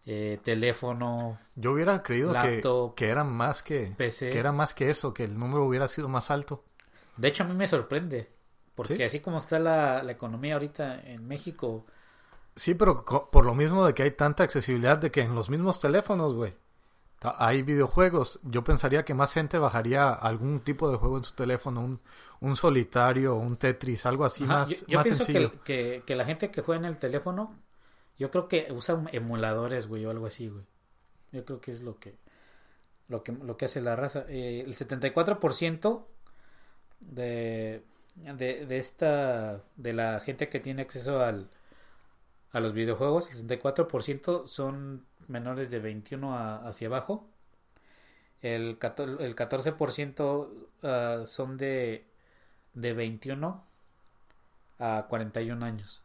eh, teléfono, Yo hubiera creído que, Laptop, que eran más que, PC. que era más que eso, que el número hubiera sido más alto. De hecho, a mí me sorprende. Porque ¿Sí? así como está la, la economía ahorita en México, Sí, pero por lo mismo de que hay tanta accesibilidad de que en los mismos teléfonos, güey, hay videojuegos. Yo pensaría que más gente bajaría algún tipo de juego en su teléfono, un, un solitario, un Tetris, algo así Ajá, más, yo, yo más pienso sencillo. que, que, que la gente que juega en el teléfono, yo creo que usa emuladores, güey, o algo así, güey. Yo creo que es lo que lo que, lo que hace la raza. Eh, el 74% de, de, de esta de la gente que tiene acceso al, a los videojuegos, el 64% son menores de 21 a- hacia abajo. El, 14, el 14% ah, son de, de 21 a 41 años.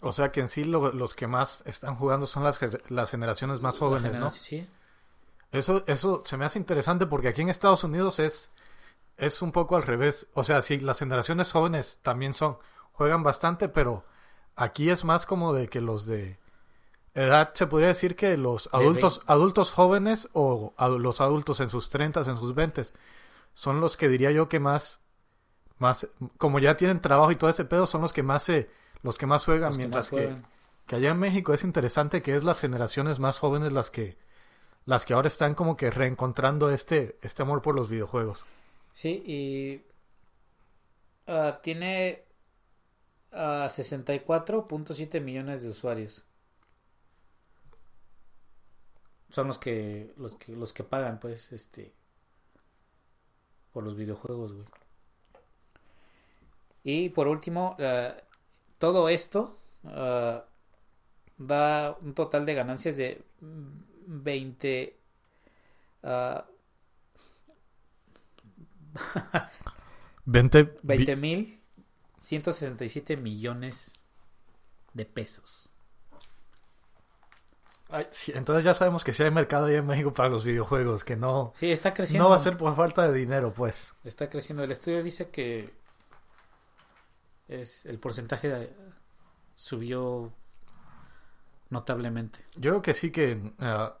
O sea que en sí lo- los que más están jugando son las, las generaciones más jóvenes, ¿no? Sí. Eso, eso se me hace interesante porque aquí en Estados Unidos es, es un poco al revés. O sea, sí, las generaciones jóvenes también son, juegan bastante, pero aquí es más como de que los de edad, se podría decir que los adultos, adultos jóvenes o los adultos en sus 30, en sus 20, son los que diría yo que más, más, como ya tienen trabajo y todo ese pedo, son los que más se, los que más juegan, Los que mientras que, juegan. que allá en México es interesante que es las generaciones más jóvenes las que las que ahora están como que reencontrando este este amor por los videojuegos. Sí, y ah, tiene ah, 64.7 millones de usuarios. Son los que, los que los que pagan, pues, este por los videojuegos, güey. Y por último, ah, todo esto da un total de ganancias de 20 ah, 20, 20 mil 167 millones de pesos. Ay, sí, entonces ya sabemos que sí hay mercado allá en México para los videojuegos, que no Sí, está creciendo. no va a ser por falta de dinero, pues. Está creciendo. El estudio dice que es el porcentaje de- subió notablemente. Yo creo que sí que ah,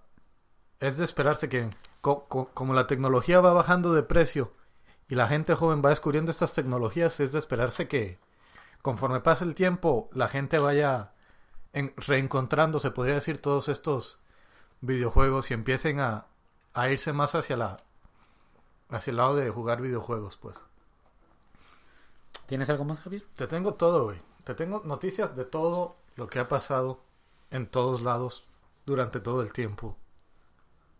es de esperarse que co- co- como la tecnología va bajando de precio y la gente joven va descubriendo estas tecnologías, es de esperarse que conforme pase el tiempo la gente vaya en- reencontrando, se podría decir, todos estos videojuegos y empiecen a, a irse más hacia la hacia el lado de jugar videojuegos, pues. ¿Tienes algo más, Javier? Te tengo todo, güey. Te tengo noticias de todo lo que ha pasado en todos lados durante todo el tiempo.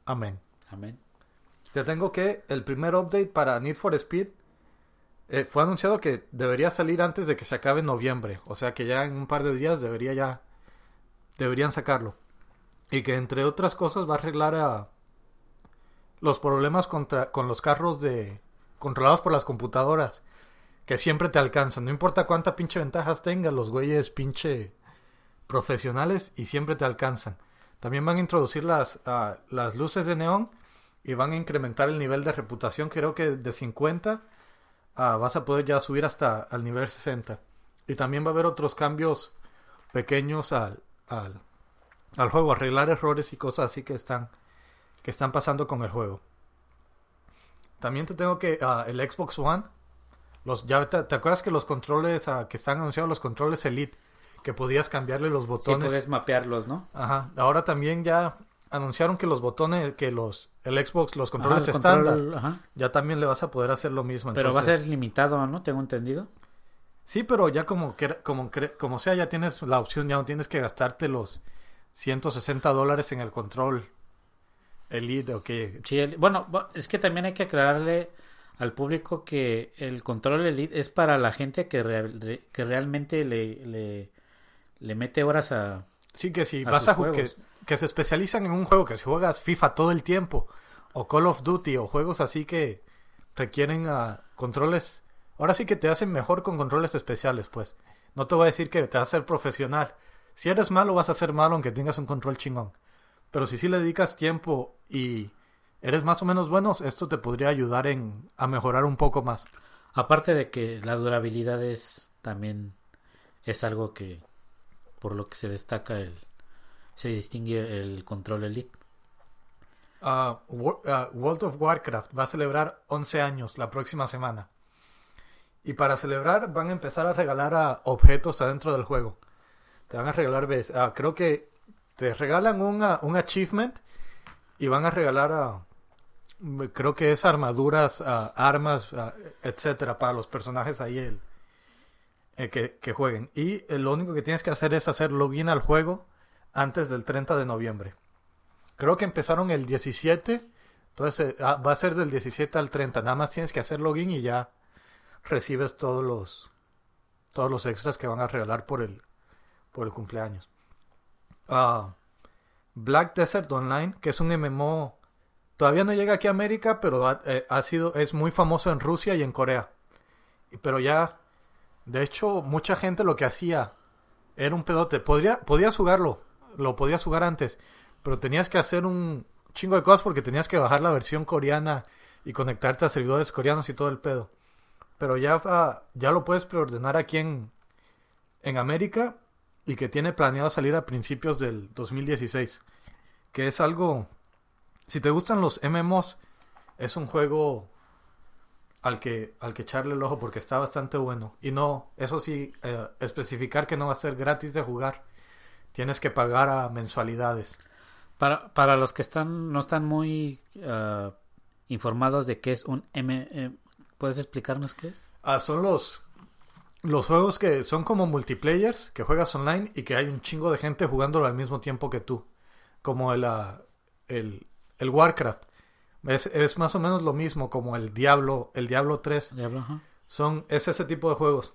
Amén. Amén. Te tengo que el primer update para Need for Speed eh, fue anunciado que debería salir antes de que se acabe noviembre. O sea que ya en un par de días debería ya deberían sacarlo. Y que entre otras cosas va a arreglar a los problemas contra, con los carros de controlados por las computadoras que siempre te alcanzan. No importa cuánta pinche ventajas tengas, los güeyes pinche profesionales y siempre te alcanzan. También van a introducir las, ah, las luces de neón y van a incrementar el nivel de reputación. Creo que de 50 ah, vas a poder ya subir hasta al nivel 60. Y también va a haber otros cambios pequeños al, al, al juego, arreglar errores y cosas así que están, que están pasando con el juego. También te tengo que ah, el Xbox One. Los, ya te, te acuerdas que los controles ah, que están anunciados, los controles Elite, que podías cambiarle los Sí, botones. puedes mapearlos, ¿no? Ajá. Ahora también ya anunciaron que los botones, que los el Xbox, los controles Ajá, el estándar, control, ajá. ya también le vas a poder hacer lo mismo. Pero va a ser limitado, ¿no? Tengo entendido. Sí, pero ya como que como como sea ya tienes la opción, ya no tienes que gastarte los 160 dólares en el control Elite o que Sí, el- bueno, bu- es que también hay que aclararle al público que el control Elite es para la gente que, re- que realmente le, le, le mete horas a... sí que si a vas a que, se especializan en un juego que si juegas FIFA todo el tiempo o Call of Duty o juegos así que requieren ah, controles ahora sí que te hacen mejor con controles especiales, pues. No te voy a decir que te vas a ser profesional. Si eres malo vas a ser malo aunque tengas un control chingón. Pero si sí le dedicas tiempo y eres más o menos bueno, esto te podría ayudar en a mejorar un poco más. Aparte de que la durabilidad es también es algo que por lo que se destaca el se distingue el control Elite. Ah, World of Warcraft va a celebrar 11 años la próxima semana. Y para celebrar van a empezar a regalar a objetos adentro del juego. Te van a regalar, ah, creo que te regalan un, ah, un achievement y van a regalar a, mm, creo que es armaduras, armas, etcétera, para los personajes ahí el, eh, que, que jueguen. Y eh, lo único que tienes que hacer es hacer login al juego antes del 30 de noviembre. Creo que empezaron el 17. Entonces eh, ah, va a ser del 17 al 30. Nada más tienes que hacer login y ya recibes todos los todos los extras que van a regalar por el por el cumpleaños. Ah, Black Desert Online, que es un MMO. Todavía no llega aquí a América, pero ha, eh, ha sido, es muy famoso en Rusia y en Corea. Pero ya, de hecho, mucha gente lo que hacía era un pedote. Podría, podías jugarlo, lo podías jugar antes, pero tenías que hacer un chingo de cosas porque tenías que bajar la versión coreana y conectarte a servidores coreanos y todo el pedo. Pero ya, ah, ya lo puedes preordenar aquí en, en América y que tiene planeado salir a principios del 2016. Que es algo... Si te gustan los MMOs, es un juego al que, al que echarle el ojo porque está bastante bueno. Y no, eso sí, eh, especificar que no va a ser gratis de jugar. Tienes que pagar a mensualidades. Para, para los que están no están muy ah, informados de qué es un M... eh, ¿Puedes explicarnos qué es? Ah, son los, los juegos que son como multiplayers, que juegas online y que hay un chingo de gente jugándolo al mismo tiempo que tú. Como el, ah, el, el Warcraft. Es, es más o menos lo mismo como el Diablo, el Diablo 3. Diablo, ajá. Son, es ese tipo de juegos.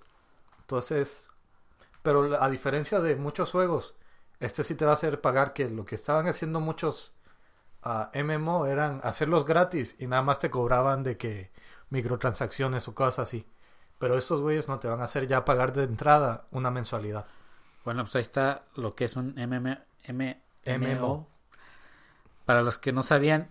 Entonces, pero a diferencia de muchos juegos, este sí te va a hacer pagar que lo que estaban haciendo muchos ah, MMO eran hacerlos gratis y nada más te cobraban de que microtransacciones o cosas así. Pero estos güeyes no te van a hacer ya pagar de entrada una mensualidad. Bueno, pues ahí está lo que es un MM, M- MMO. MMO. Para los que no sabían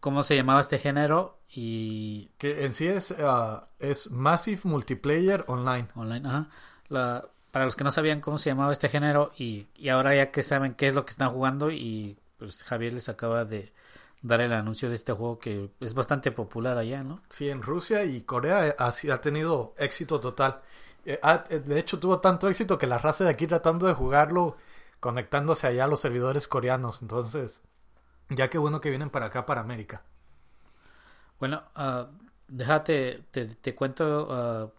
cómo se llamaba este género y Que en sí es, ah, es Massive Multiplayer Online. online, ajá. La- para los que no sabían cómo se llamaba este género y, y ahora ya que saben qué es lo que están jugando y pues Javier les acaba de dar el anuncio de este juego que es bastante popular allá, ¿no? Sí, en Rusia y Corea eh, ha, ha tenido éxito total. Eh, ha- eh, de hecho, tuvo tanto éxito que la raza de aquí tratando de jugarlo, conectándose allá a los servidores coreanos. Entonces, ya que bueno que vienen para acá, para América. Bueno, ah, déjate, te, te cuento ah,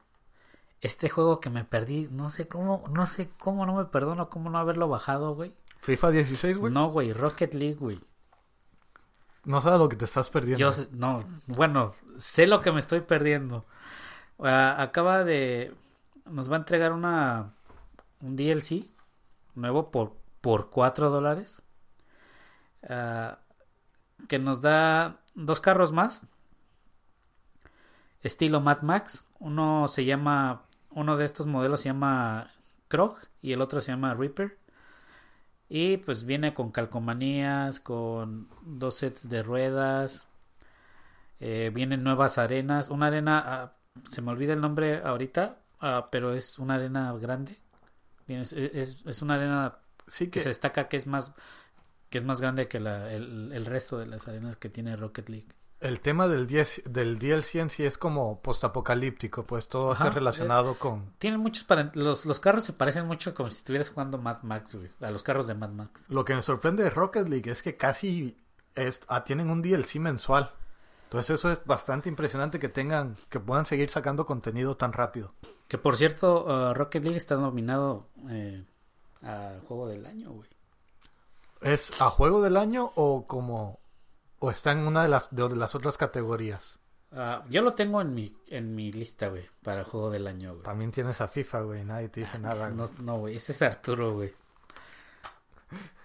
este juego que me perdí, no sé cómo, no sé cómo no me perdono, cómo no haberlo bajado, güey. FIFA 16, güey. No. No, güey, Rocket League, güey. sabes lo que te estás perdiendo. Yo sé- no, bueno, sé lo que me estoy perdiendo. Ah, acaba de, nos va a entregar una, un DLC nuevo por, por 4 dólares. Ah, que nos da dos carros más. Estilo Mad Max. Uno se llama, uno de estos modelos se llama Krog y el otro se llama Reaper. Y pues viene con calcomanías, con dos sets de ruedas. eh, vienen nuevas arenas. Una arena, ah, se me olvida el nombre ahorita, ah, pero es una arena grande. Es, es- es una arena sí que que se destaca que es más que es más grande que la- el, el resto de las arenas que tiene Rocket League. El tema del, 10 del DLC en sí es como postapocalíptico, pues todo va a Ajá, ser relacionado con... Tienen muchos para los, los carros se parecen mucho como si estuvieras jugando Mad Max, güey, a los carros de Mad Max. Lo que me sorprende de Rocket League es que casi es- ah, tienen un DLC mensual. Entonces eso es bastante impresionante que tengan, que puedan seguir sacando contenido tan rápido. Que por cierto, uh, Rocket League está nominado eh, a juego del año, güey. ¿Es a juego del año o como o está en una de las de las otras categorías? Ah, yo lo tengo en mi en mi lista, güey, para juego del año, güey. También tienes a FIFA, güey, nadie te dice nada. No, no, güey, ese es Arturo, güey.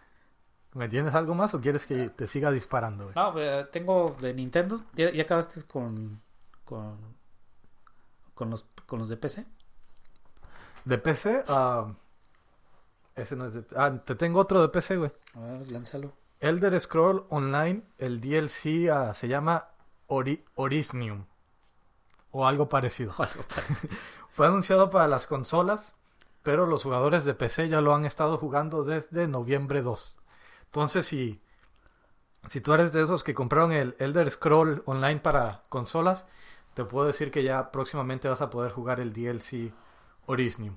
¿Me tienes algo más o quieres que te siga disparando, güey? No, tengo de Nintendo. ¿Ya, ya acabaste con con con los con los de PC? De PC, ah, ese no es de Ah, te tengo otro de PC, güey. A ver, lánzalo. Elder Scroll Online, el DLC ah, se llama Ori Orisnium o algo parecido. O algo parecido. Fue anunciado para las consolas, pero los jugadores de PC ya lo han estado jugando desde noviembre 2. Entonces, si, si tú eres de esos que compraron el Elder Scroll Online para consolas, te puedo decir que ya próximamente vas a poder jugar el DLC Orisnium.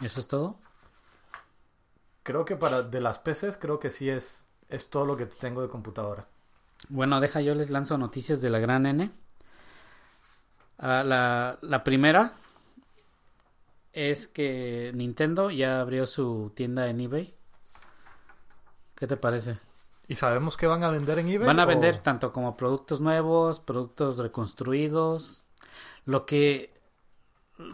¿Y eso es todo? Creo que para de las PCs, creo que sí es, es todo lo que tengo de computadora. Bueno, deja yo les lanzo noticias de la gran N. Ah, la, la primera es que Nintendo ya abrió su tienda en eBay. ¿Qué te parece? ¿Y sabemos qué van a vender en eBay? Van a o- vender tanto como productos nuevos, productos reconstruidos. Lo que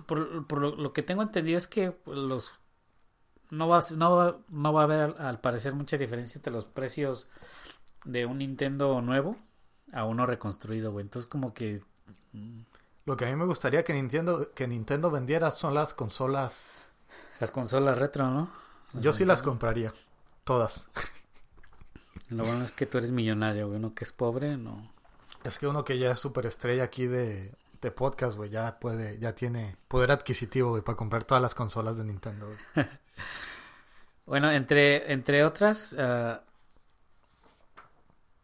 por, por lo, lo que tengo entendido es que los no va, no va, no va a haber al, al parecer mucha diferencia entre los precios de un Nintendo nuevo a uno reconstruido, güey. Entonces como que mm, Lo que a mí me gustaría que Nintendo, que Nintendo vendiera son las consolas. las consolas retro, ¿no? Yo sí las compraría. Todas. Lo bueno es que tú eres millonario, güey. Uno que es pobre, no. Es que uno que ya es superestrella aquí de, de podcast, güey, ya puede, ya tiene poder adquisitivo, güey, para comprar todas las consolas de Nintendo. güey. Bueno, entre, entre otras, ah,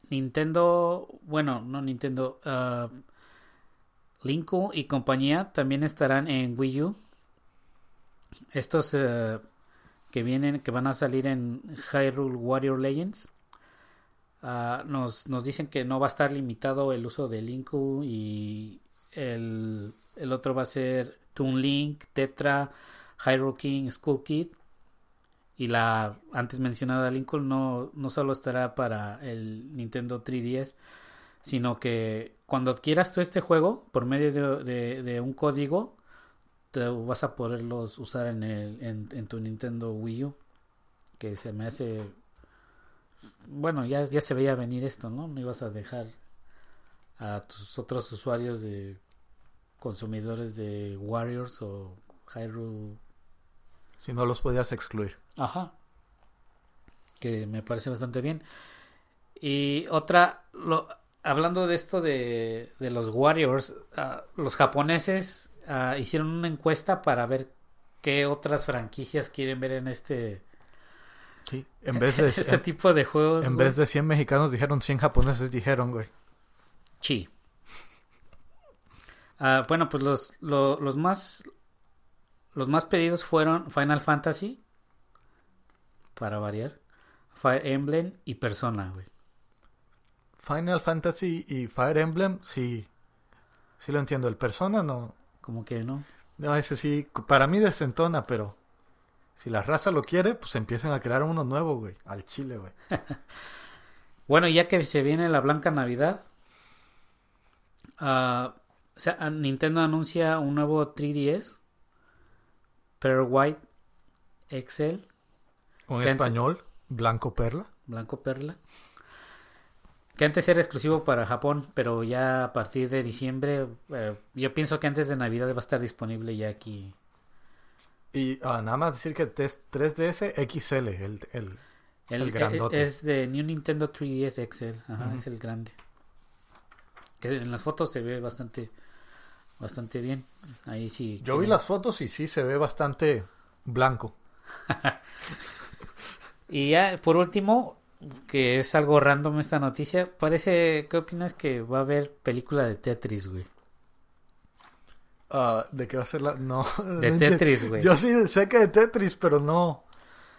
Nintendo, bueno, no Nintendo, ah, Linku y compañía también estarán en Wii U. Estos eh, que vienen, que van a salir en Hyrule Warrior Legends, nos, nos dicen que no va a estar limitado el uso de Linku y el, el otro va a ser Toon Link, Tetra, Hyrule King, Skull Kid. Y la antes mencionada Lincoln no, no solo estará para el Nintendo 3DS, sino que cuando adquieras tú este juego por medio de, un código, te vas a poderlos usar en, el, en, en tu Nintendo Wii U. Que se me hace. Bueno, ya, ya se veía venir esto, ¿no? No ibas a dejar a tus otros usuarios de consumidores de Warriors o Hyrule Si no los podías excluir. Ajá. Que me parece bastante bien. Y otra, lo, hablando de esto de, de los Warriors, ah, los japoneses ah, hicieron una encuesta para ver qué otras franquicias quieren ver en este, Sí. En vez de, este en, tipo de juegos. en güey. vez de 100 mexicanos dijeron 100 japoneses dijeron, güey. Sí. Ah, bueno, pues los, lo- los más los más pedidos fueron Final Fantasy para variar, Fire Emblem y Persona, güey. Final Fantasy y Fire Emblem, sí. Sí lo entiendo. El Persona no. Como que no. No, ese sí. Para mí desentona, pero. Si la raza lo quiere, pues empiecen a crear uno nuevo, güey. Al chile, güey. Bueno, ya que se viene la Blanca Navidad, ah, o sea, ah, Nintendo anuncia un nuevo 3DS, Pearl White XL, Un español, Blanco Perla. Blanco Perla, que antes era exclusivo para Japón, pero ya a partir de diciembre, eh, yo pienso que antes de Navidad va a estar disponible ya aquí. Y ah, nada más decir que es 3DS XL, el, el, El, El grandote. Es de New Nintendo 3DS XL, ajá, es el grande. Que en las fotos se ve bastante, bastante bien. Ahí sí. Yo vi las fotos y sí se ve bastante blanco. Y ya, por último, que es algo random esta noticia, parece, ¿qué opinas que va a haber película de Tetris, güey? Ah, ¿De qué va a ser la.? No. De. Tetris, güey. Yo sí sé que de Tetris, pero no.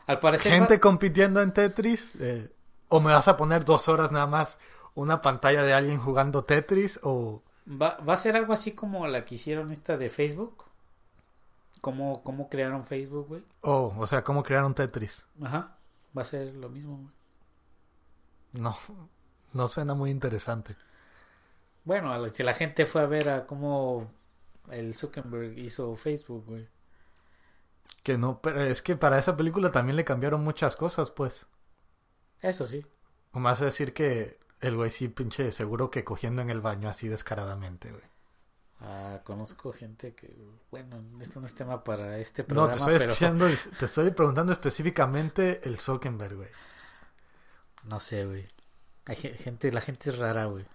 Al parecer Gente va- compitiendo en Tetris. eh, o me vas a poner dos horas nada más una pantalla de alguien jugando Tetris. O. va, va a ser algo así como la que hicieron esta de Facebook. ¿Cómo, cómo crearon Facebook, güey? O, o sea, cómo crearon Tetris. Ajá, va a ser lo mismo, güey. No. No suena muy interesante. Bueno, a la- si la gente fue a ver a cómo el Zuckerberg hizo Facebook, güey. Que no. Pero es que para esa película también le cambiaron muchas cosas, pues. Eso sí. O más decir que el güey sí, pinche, seguro que cogiendo en el baño así descaradamente, güey. Ah, conozco gente que, bueno, esto no es tema para este No, programa, te estoy, pero te estoy preguntando específicamente el Zuckerberg, güey. no sé, güey. Hay ge- gente, la gente es rara, güey.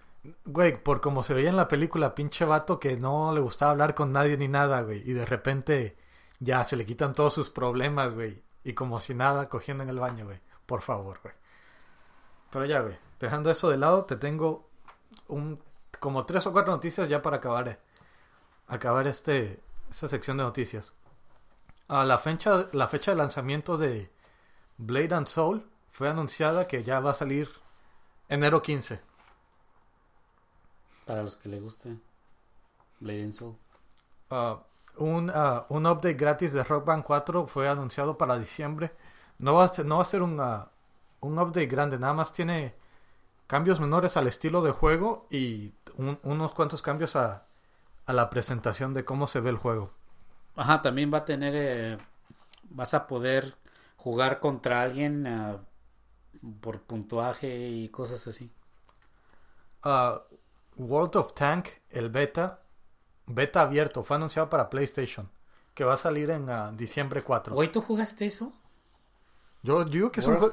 Güey, por como se veía en la película, pinche vato que no le gustaba hablar con nadie ni nada, güey. Y de repente ya se le quitan todos sus problemas, güey. Y como si nada, cogiendo en el baño, güey. Por favor, güey. Pero ya, güey. Dejando eso de lado, te tengo un como tres o cuatro noticias ya para acabar, eh, acabar este esta sección de noticias. A la fecha la fecha de lanzamiento de Blade and Soul fue anunciada que ya va a salir enero 15. Para los que le guste. Blade and Soul. Ah, un, ah, un update gratis de Rock Band 4 fue anunciado para diciembre. No va a ser, no va a ser un, ah, un update grande, nada más tiene cambios menores al estilo de juego y un- unos cuantos cambios a, a la presentación de cómo se ve el juego. Ajá, también va a tener, eh, vas a poder jugar contra alguien ah, por puntuaje y cosas así. Ah, World of Tank, el beta, beta abierto, fue anunciado para PlayStation, que va a salir en ah, diciembre 4. Güey, ¿tú jugaste eso? Yo, digo que es un juego,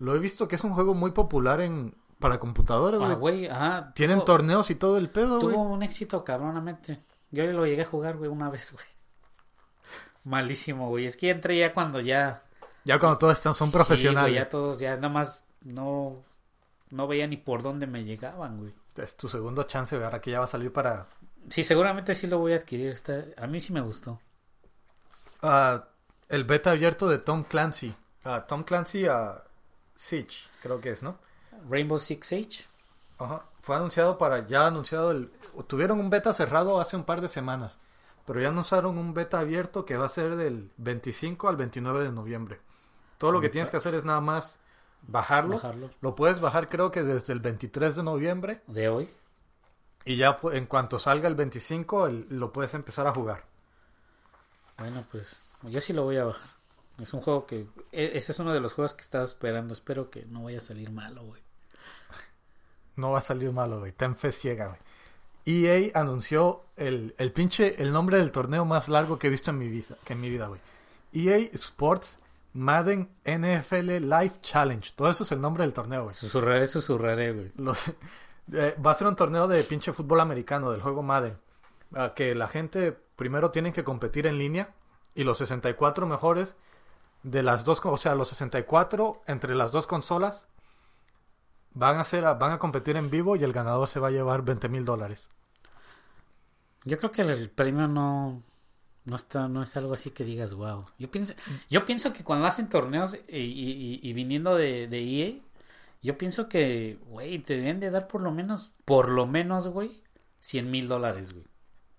lo he visto que es un juego muy popular en para computadoras, Ah, güey. güey, ajá. Tienen tuvo- torneos y todo el pedo, güey. Tuvo un éxito cabronamente. Yo lo llegué a jugar, güey, una vez, güey. Malísimo, güey. Es que entré ya cuando ya... Ya cuando todos están son Sí, profesionales. ya todos, ya nada más no... No veía ni por dónde me llegaban, güey. Es tu segundo chance, güey, ahora que ya va a salir para Sí, seguramente sí lo voy a adquirir. Está... A mí sí me gustó. Ah, el beta abierto de Tom Clancy. Ah, Tom Clancy a Siege, creo que es, ¿no? Rainbow Six Siege. Ajá. Fue anunciado para, ya anunciado el, tuvieron un beta cerrado hace un par de semanas, pero ya anunciaron un beta abierto que va a ser del 25 al 29 de noviembre. Todo lo que tienes que hacer es nada más bajarlo. Bajarlo. Lo puedes bajar creo que desde el 23 de noviembre De hoy. y ya pu- en cuanto salga el 25 el- lo puedes empezar a jugar. Bueno, pues yo sí lo voy a bajar. Es un juego que... e- Ese es uno de los juegos que estaba esperando. Espero que no vaya a salir malo, güey. No va a salir malo, güey. Ten fe ciega, güey. EA anunció el, el pinche, el nombre del torneo más largo que he visto en mi vida, que en mi vida, güey. EA Sports Madden NFL Live Challenge. Todo eso es el nombre del torneo, güey. Susurraré, susurraré, güey. Los- eh, va a ser un torneo de pinche fútbol americano, del juego Madden. Que la gente primero tienen que competir en línea y los 64 mejores de las dos, o sea, los 64 entre las dos consolas van a ser, van a competir en vivo y el ganador se va a llevar 20 mil dólares. Yo creo que el, premio no... No está, no es algo así que digas, wow. Yo pienso, yo pienso que cuando hacen torneos y, y- y viniendo de, de EA, yo pienso que, güey, te deben de dar por lo menos, por lo menos, güey, 100 mil dólares, güey.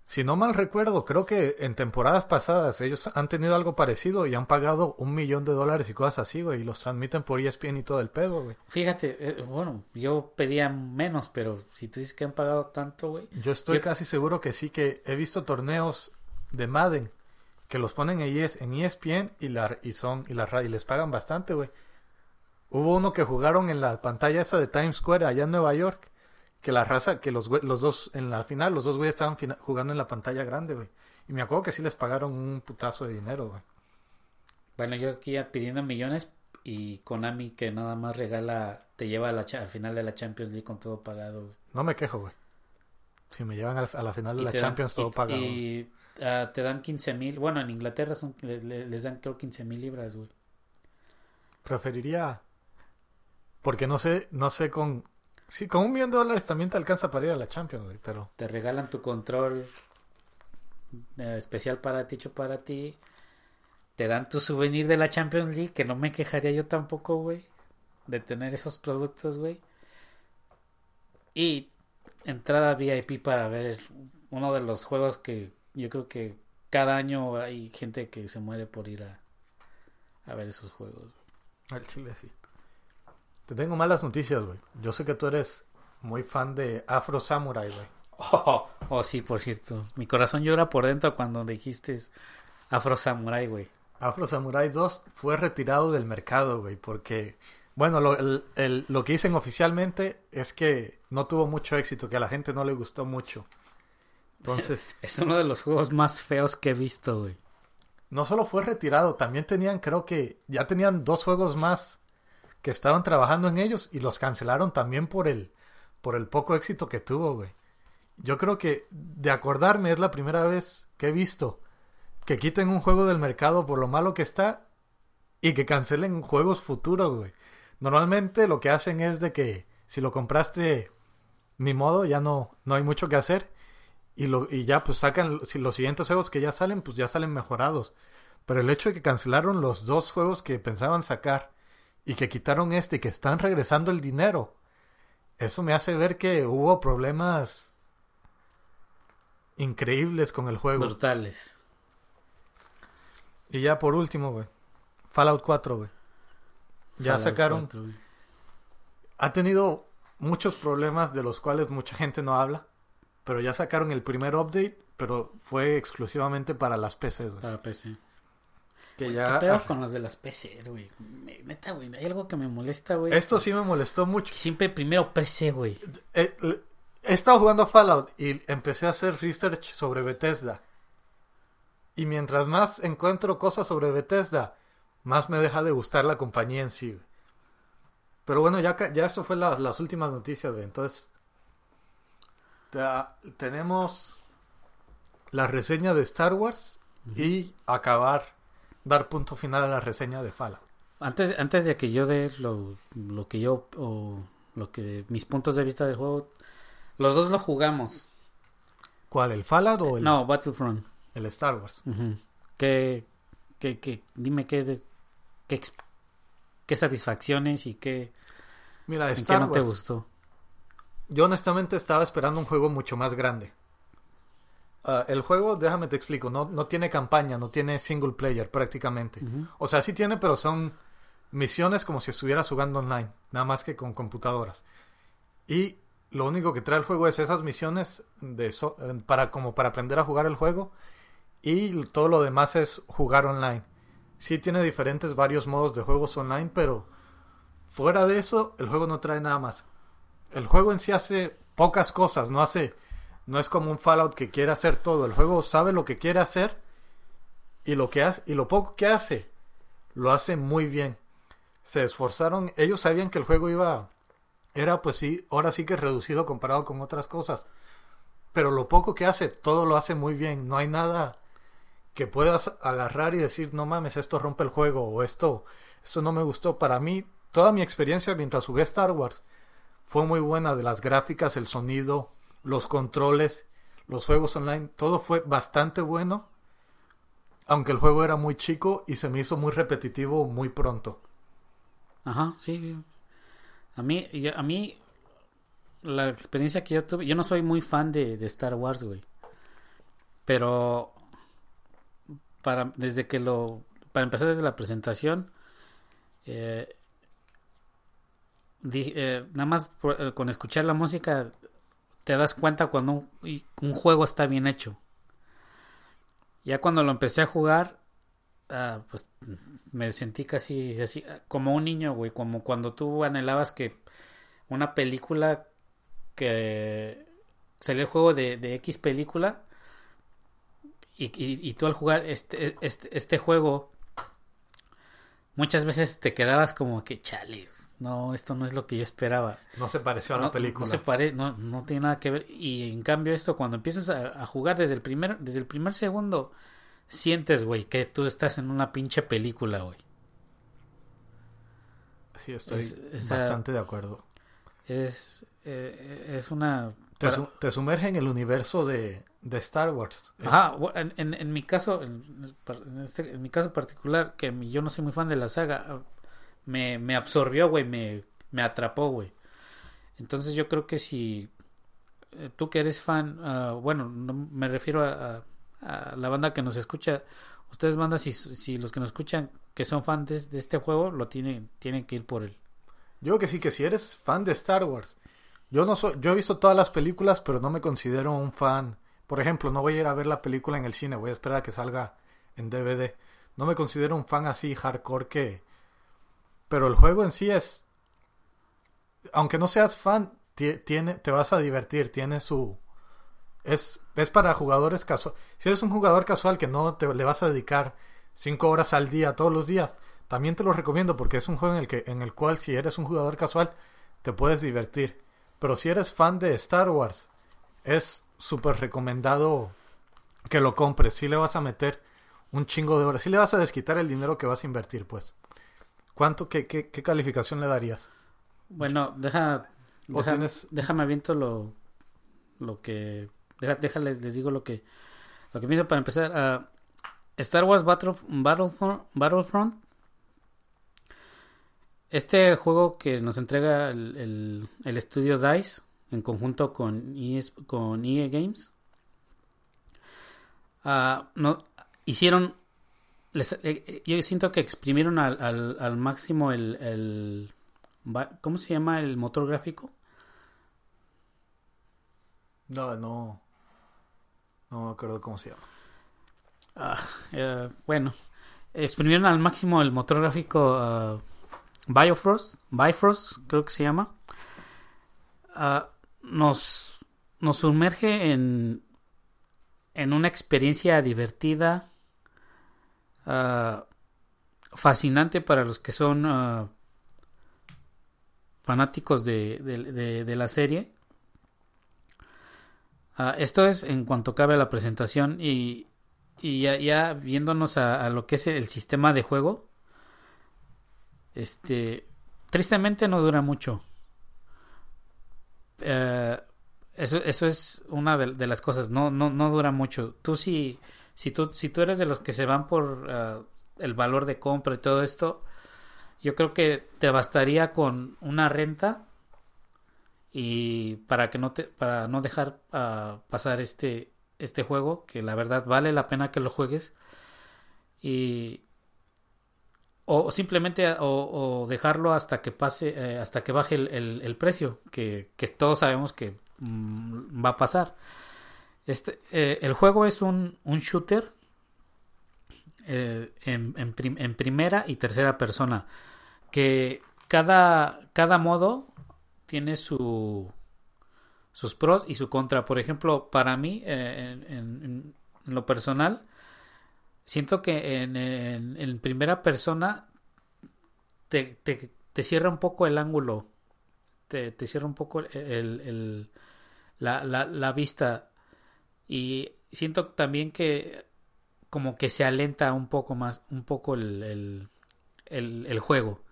Si no mal recuerdo, creo que en temporadas pasadas ellos han tenido algo parecido y han pagado un millón de dólares y cosas así, güey, y los transmiten por ESPN y todo el pedo, güey. Fíjate, eh, bueno, yo pedía menos, pero si tú dices que han pagado tanto, güey. Yo estoy Yo- casi seguro que sí, que he visto torneos de Madden que los ponen en, ES en E ESPN y, la, y, son, y, la, y les pagan bastante, güey. Hubo uno que jugaron en la pantalla esa de Times Square allá en Nueva York, que la raza, que los, los dos, en la final, los dos güeyes estaban jugando en la pantalla grande, güey. Y me acuerdo que sí les pagaron un putazo de dinero, güey. Bueno, yo aquí pidiendo millones y Konami que nada más regala, te lleva a la al final de la Champions League con todo pagado, güey. No me quejo, güey. Si me llevan a la final de Y la dan- Champions, todo y- pagado. Y ah, te dan 15 mil, bueno, en Inglaterra son, le- le- les dan creo 15 mil libras, güey. Preferiría. Porque no sé, no sé con. Sí, con un millón de dólares también te alcanza para ir a la Champions, güey, pero. Te regalan tu control eh, especial para ti, hecho para ti. Te dan tu souvenir de la Champions League, que no me quejaría yo tampoco, güey, de tener esos productos, güey. Y entrada VIP para ver uno de los juegos que yo creo que cada año hay gente que se muere por ir a, a ver esos juegos. Al chile sí. Te tengo malas noticias, güey. Yo sé que tú eres muy fan de Afro Samurai, güey. Oh, oh, sí, por cierto. Mi corazón llora por dentro cuando dijiste Afro Samurai, güey. Afro Samurai 2 fue retirado del mercado, güey, porque, bueno, lo, el- el- lo que dicen oficialmente es que no tuvo mucho éxito, que a la gente no le gustó mucho. Entonces, Es uno de los juegos más feos que he visto, güey. no solo fue retirado, también tenían, creo que ya tenían dos juegos más que estaban trabajando en ellos y los cancelaron también por el, por el poco éxito que tuvo, güey. Yo creo que, de acordarme, es la primera vez que he visto que quiten un juego del mercado por lo malo que está y que cancelen juegos futuros, güey. Normalmente lo que hacen es de que si lo compraste, ni modo, ya no, no hay mucho que hacer. Y, lo, y ya pues sacan, si los siguientes juegos que ya salen, pues ya salen mejorados. Pero el hecho de que cancelaron los dos juegos que pensaban sacar y que quitaron este y que están regresando el dinero, eso me hace ver que hubo problemas increíbles con el juego. Brutales. Y ya por último, güey. Fallout 4, güey. Ya Fallout sacaron. 4, güey. Ha tenido muchos problemas de los cuales mucha gente no habla. Pero ya sacaron el primer update, pero fue exclusivamente para las PCs, güey. Para PC. Que ¿Qué ya... pedo con los de las PC, güey? Neta, güey, hay algo que me molesta, güey. Esto sí me molestó mucho. Que siempre primero PC, güey. Eh, He estado jugando a Fallout y empecé a hacer research sobre Bethesda. Y mientras más encuentro cosas sobre Bethesda, más me deja de gustar la compañía en sí. güey. Pero bueno, ya, ya esto fue las, las últimas noticias, güey. Entonces, tenemos la reseña de Star Wars y acabar, dar punto final a la reseña de Fallout. Antes, antes de que yo dé lo, lo que yo, o lo que, mis puntos de vista del juego, los dos lo jugamos. ¿Cuál? ¿El Fallout o el, No, Battlefront. el Star Wars? Ujú. ¿Qué, qué, qué- dime qué, qué, qué satisfacciones y qué, Mira, en qué Star no te gustó. Yo honestamente estaba esperando un juego mucho más grande. Ah, el juego, déjame te explico, no, no tiene campaña, no tiene single player prácticamente. O sea, sí tiene, pero son misiones como si estuvieras jugando online, nada más que con computadoras. Y lo único que trae el juego es esas misiones de so- eh, para como para aprender a jugar el juego y todo lo demás es jugar online. Sí tiene diferentes varios modos de juegos online, pero fuera de eso el juego no trae nada más. El juego en sí hace pocas cosas, no hace no es como un Fallout que quiere hacer todo. El juego sabe lo que quiere hacer y lo que hace y lo poco que hace lo hace muy bien. Se esforzaron, ellos sabían que el juego iba era pues sí, ahora sí que reducido comparado con otras cosas. Pero lo poco que hace, todo lo hace muy bien. No hay nada que puedas agarrar y decir, no mames, esto rompe el juego o esto, esto no me gustó. Para mí, toda mi experiencia mientras jugué Star Wars fue muy buena. De las gráficas, el sonido, los controles, los juegos online, todo fue bastante bueno. Aunque el juego era muy chico y se me hizo muy repetitivo muy pronto. Ajá, sí. A mí, yo- a mí, la experiencia que yo tuve, yo no soy muy fan de, Star Wars, güey. Pero, para, desde que lo, para empezar desde la presentación, eh, eh, nada más eh, con escuchar la música te das cuenta cuando un, un juego está bien hecho. Ya cuando lo empecé a jugar, ah, pues me sentí casi como un niño, güey, como cuando tú anhelabas que una película que salió el juego de, X película y, y- y tú al jugar este, este, este juego muchas veces te quedabas como que chale, no, esto no es lo que yo esperaba. No se pareció a la No, película. no se pare, no, no tiene nada que ver. Y en cambio esto, cuando empiezas a, a jugar desde el primer, desde el primer segundo, sientes, güey, que tú estás en una pinche película, güey. Sí, estoy Es- bastante de acuerdo. Es, eh, es una... Te, para- su- te sumerge en el universo de, de Star Wars. Ajá, en, en- en mi caso, en, en este- en mi caso particular, que mi- yo no soy muy fan de la saga, me, me absorbió, güey, me, me atrapó, güey. Entonces yo creo que si eh, tú que eres fan, ah, bueno, no me refiero a, a- la banda que nos escucha, ustedes bandas, si, si los que nos escuchan que son fans de, de este juego, lo tienen, tienen que ir por él. Yo que sí, que si eres fan de Star Wars. Yo no soy, yo he visto todas las películas, pero no me considero un fan. Por ejemplo, no voy a ir a ver la película en el cine, voy a esperar a que salga en DVD. No me considero un fan así hardcore que... Pero el juego en sí es... Aunque no seas fan, tie- tiene, te vas a divertir, tiene su... Es, es para jugadores casuales. Si eres un jugador casual que no te le vas a dedicar cinco horas al día todos los días, también te lo recomiendo porque es un juego en el que en el cual si eres un jugador casual te puedes divertir. Pero si eres fan de Star Wars, es súper recomendado que lo compres. Si le vas a meter un chingo de horas, si le vas a desquitar el dinero que vas a invertir, pues. ¿Cuánto, qué, qué, qué calificación le darías? Bueno, deja, ¿O deja- tienes- déjame aviento lo, lo que, deja, déjales, les digo lo que, lo que pienso para empezar. ah, Star Wars Battle, Battlefront, Battlefront. Este juego que nos entrega el, el- el estudio DICE en conjunto con ES con EA Games. ah, no, hicieron les- eh, eh, yo siento que exprimieron al, al, al máximo el, el ¿cómo se llama el motor gráfico? No, no. No me acuerdo cómo se llama. Ah, eh, bueno, exprimieron al máximo el motor gráfico uh, Biofrost, Bifrost creo que se llama. Uh, nos, nos sumerge en, en una experiencia divertida, uh, fascinante para los que son fanáticos de, de, la serie. esto es en cuanto cabe la presentación y y ya, viéndonos a, lo que es el sistema de juego, este, tristemente no dura mucho. Eh, eso, eso es una de, las cosas, no, no, no dura mucho. Tú si, si tú, si tú eres de los que se van por eh, el valor de compra y todo esto, yo creo que te bastaría con una renta y para que no te, para no dejar ah, pasar este, este juego, que la verdad vale la pena que lo juegues. Y o simplemente o, dejarlo hasta que pase eh, hasta que baje el, precio que, todos sabemos que mm, va a pasar este eh, el juego es un, un shooter eh, en, en, primera y tercera persona que cada cada modo tiene su sus pros y su contra. Por ejemplo, para mí, eh, en, lo personal, siento que en, primera persona te, te, cierra un poco el ángulo, te, cierra un poco el, la, la, vista y siento también que como que se alenta un poco más, un poco el, el juego.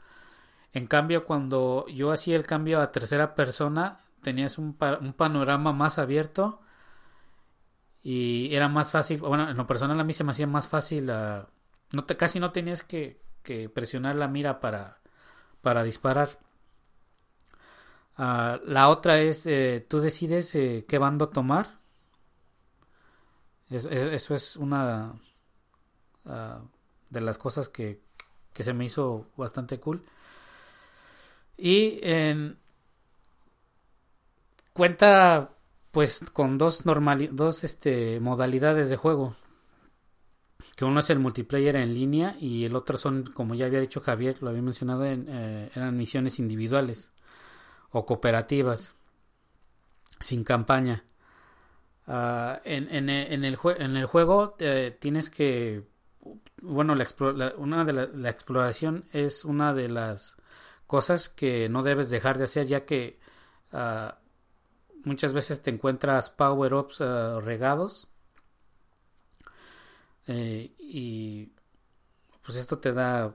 En cambio, cuando yo hacía el cambio a tercera persona, tenías un, un panorama más abierto y era más fácil, bueno, en lo personal a mí se me hacía más fácil, no te, casi no tenías que, que, presionar la mira para, para disparar. Uh, la otra es, eh, tú decides eh, qué bando tomar. Eso es una uh, de las cosas que, que se me hizo bastante cool. Y en, cuenta pues con dos dos este modalidades de juego que uno es el multiplayer en línea y el otro son como ya había dicho Javier lo había mencionado en, eh, eran misiones individuales o cooperativas sin campaña ah, en, en, en, el en el juego eh, tienes que bueno la, una de la, exploración es una de las cosas que no debes dejar de hacer ya que ah, muchas veces te encuentras power-ups eh, regados. Eh, y pues esto te da...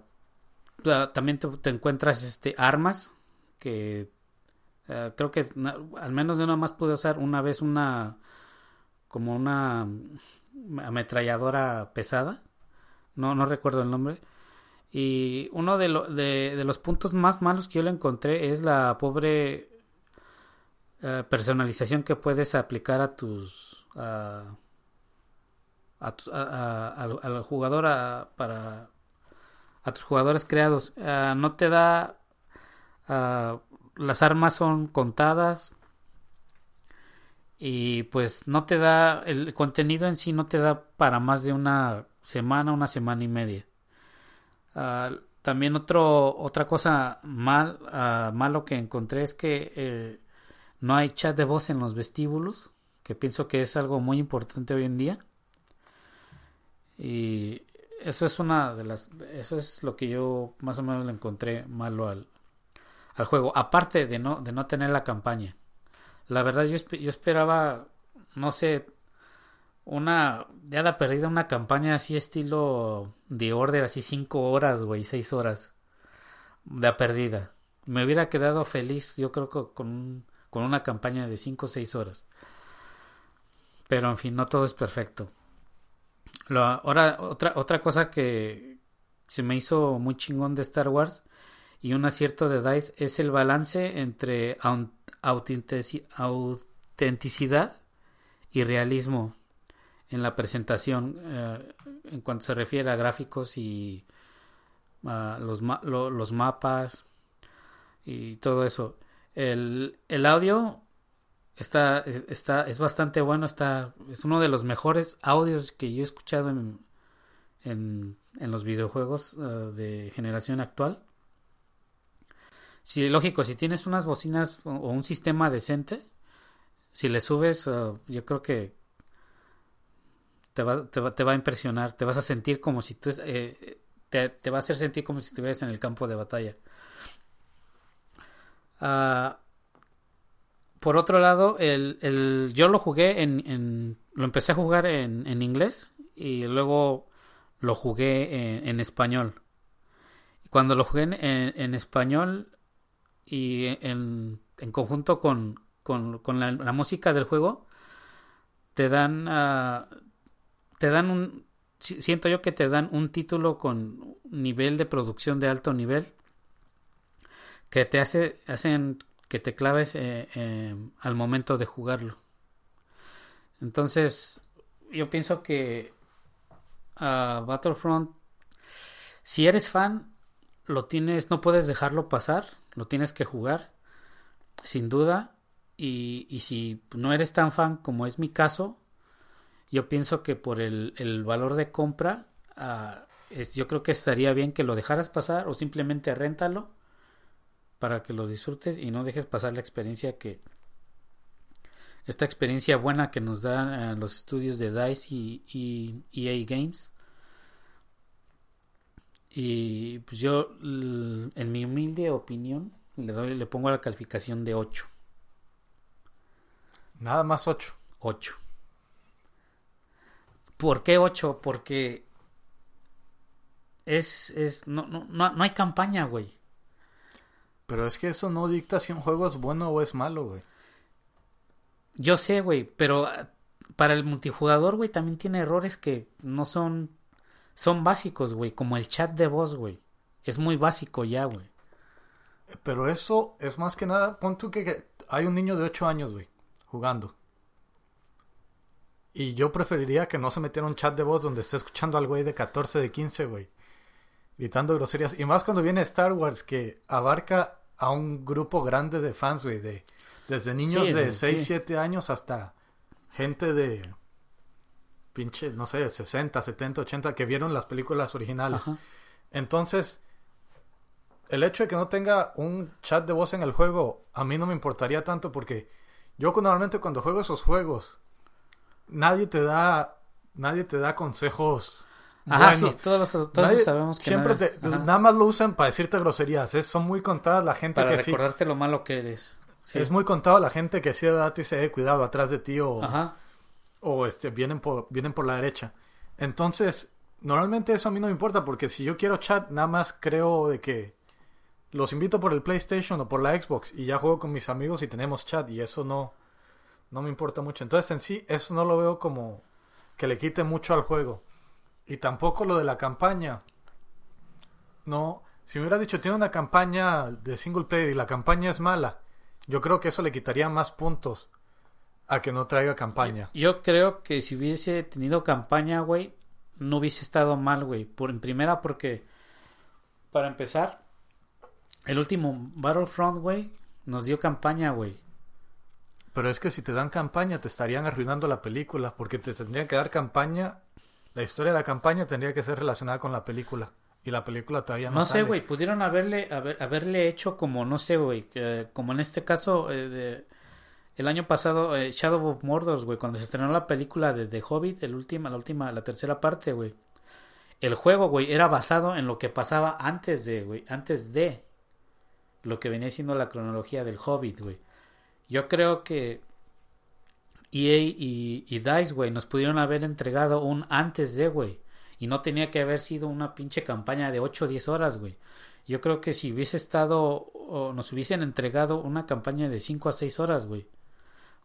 También te, encuentras este, armas que creo que al menos de una más pude usar una vez una como una ametralladora pesada. No, no recuerdo el nombre. Y uno de, los puntos más malos que yo le encontré es la pobre eh, personalización que puedes aplicar a tus a, al, jugador para a tus jugadores creados eh, no te da eh, las armas son contadas y pues no te da el contenido en sí no te da para más de una semana una semana y media también otro otra cosa mal malo que encontré es que no hay chat de voz en los vestíbulos, que pienso que es algo muy importante hoy en día. Y eso es una de las eso es lo que yo más o menos le encontré malo al, al juego, aparte de no de no tener la campaña. La verdad yo, yo esperaba no sé una ya da perdida una campaña así estilo de order así cinco horas, güey, seis horas de perdida. Me hubiera quedado feliz, yo creo que con con una campaña de 5 o 6 horas. Pero en fin, no todo es perfecto. ahora, otra, otra cosa que se me hizo muy chingón de Star Wars y un acierto de DICE es el balance entre autenticidad y realismo en la presentación eh, en cuanto se refiere a gráficos y los, los mapas y todo eso. El, el audio está, está, es bastante bueno, está, es uno de los mejores audios que yo he escuchado en, en, los videojuegos uh, de generación actual. Si, lógico, si tienes unas bocinas o, un sistema decente, si le subes, uh, yo creo que te va, te, va, te va a impresionar, te vas a sentir como si tú... Eh, te, te, va a hacer sentir como si estuvieras en el campo de batalla. Uh, por otro lado, el, el, yo lo jugué en, en lo empecé a jugar en, en, inglés y luego lo jugué en, en español. Cuando lo jugué en, español y en, conjunto con, con, con la, música del juego, te dan, uh, te dan un, siento yo que te dan un título con nivel de producción de alto nivel que te hace, hacen que te claves eh, eh, al momento de jugarlo. Entonces, yo pienso que uh, Battlefront, si eres fan, lo tienes, no puedes dejarlo pasar, lo tienes que jugar, sin duda. Y, y si no eres tan fan como es mi caso, yo pienso que por el, el valor de compra, uh, es, yo creo que estaría bien que lo dejaras pasar o simplemente réntalo para que lo disfrutes y no dejes pasar la experiencia que esta experiencia buena que nos dan uh, los estudios de DICE y, y, EA Games y pues yo en mi humilde opinión le doy le pongo la calificación de 8 nada más 8 8 ¿por qué 8? porque es, es no, no, no hay campaña güey pero es que eso no dicta si un juego es bueno o es malo, güey. Yo sé, güey, pero ah, para el multijugador, güey, también tiene errores que no son son básicos, güey, como el chat de voz, güey. Es muy básico ya, güey. Pero eso es más que nada, pon tú que, que hay un niño de 8 años, güey, jugando. Y yo preferiría que no se metiera un chat de voz donde esté escuchando al güey de 14, de 15, güey. Gritando groserías. Y más cuando viene Star Wars, que abarca a un grupo grande de fans, güey, de, desde niños sí, de 6, sí. 7 años hasta gente de pinche, no sé, 60, 70, 80 que vieron las películas originales. Ajá. Entonces, el hecho de que no tenga un chat de voz en el juego, a mí no me importaría tanto porque yo normalmente cuando juego esos juegos, nadie te da, nadie te da consejos Ajá, bueno, sí, todos, los, todos nadie, sabemos que siempre nada, te, nada más lo usan para decirte groserías. Es, son muy contadas la gente para que recordarte sí. lo malo que eres. Sí. Es muy contado la gente que sí de verdad te dice, eh, cuidado atrás de ti o, Ajá. O este, vienen, por, vienen por la derecha. Entonces, normalmente eso a mí no me importa porque si yo quiero chat, nada más creo de que los invito por el PlayStation o por la Xbox y ya juego con mis amigos y tenemos chat y eso no, no me importa mucho. Entonces, en sí, eso no lo veo como que le quite mucho al juego. Y tampoco lo de la campaña. No, si me hubieras dicho tiene una campaña de single player y la campaña es mala, yo creo que eso le quitaría más puntos a que no traiga campaña. Yo creo que si hubiese tenido campaña, güey, no hubiese estado mal, güey. Por en primera porque para empezar, el último Battlefront, güey, nos dio campaña, güey. Pero es que si te dan campaña te estarían arruinando la película porque te tendrían que dar campaña la historia de la campaña tendría que ser relacionada con la película. Y la película todavía no No sé, güey. Pudieron haberle, haber, haberle hecho como, no sé, güey. Eh, como en este caso, eh, de, el año pasado, eh, Shadow of Mordor, güey. Cuando se estrenó la película de The Hobbit, el última, la última, la tercera parte, güey. El juego, güey, era basado en lo que pasaba antes de, güey. Antes de lo que venía siendo la cronología del Hobbit, güey. Yo creo que EA y, y DICE, güey, nos pudieron haber entregado un antes de, güey. Y no tenía que haber sido una pinche campaña de 8 o 10 horas, güey. Yo creo que si hubiese estado, o nos hubiesen entregado una campaña de 5 a 6 horas, güey.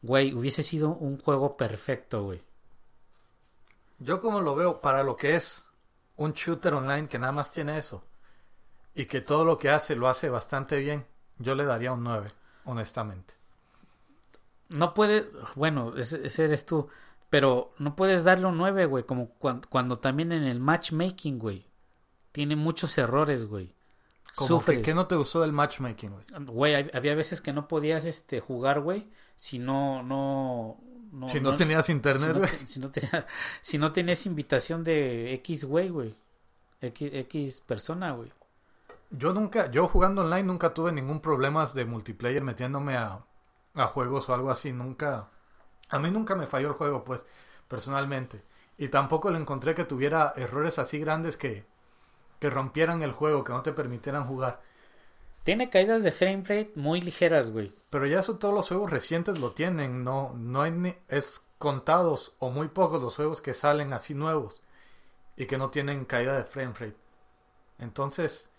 Güey, hubiese sido un juego perfecto, güey. Yo como lo veo, para lo que es un shooter online que nada más tiene eso. Y que todo lo que hace lo hace bastante bien. Yo le daría un 9, honestamente no puedes, bueno, ese, ese, eres tú, pero no puedes darle un 9, güey, como cuando, cuando, también en el matchmaking, güey, tiene muchos errores, güey. Sufres. Que, ¿Qué no te gustó del matchmaking, güey? Güey, había veces que no podías este, jugar, güey, si no, no, no si no, tenías internet, si no, güey. si no tenía- si no tenías invitación de X güey, güey. X, X persona, güey. Yo nunca, yo jugando online nunca tuve ningún problema de multiplayer metiéndome a, a juegos o algo así. Nunca, a mí nunca me falló el juego, pues, personalmente. Y tampoco le encontré que tuviera errores así grandes que, que rompieran el juego, que no te permitieran jugar. Tiene caídas de frame rate muy ligeras, güey. Pero ya eso todos los juegos recientes lo tienen, no, no hay ni, es contados o muy pocos los juegos que salen así nuevos y que no tienen caída de frame rate. Entonces,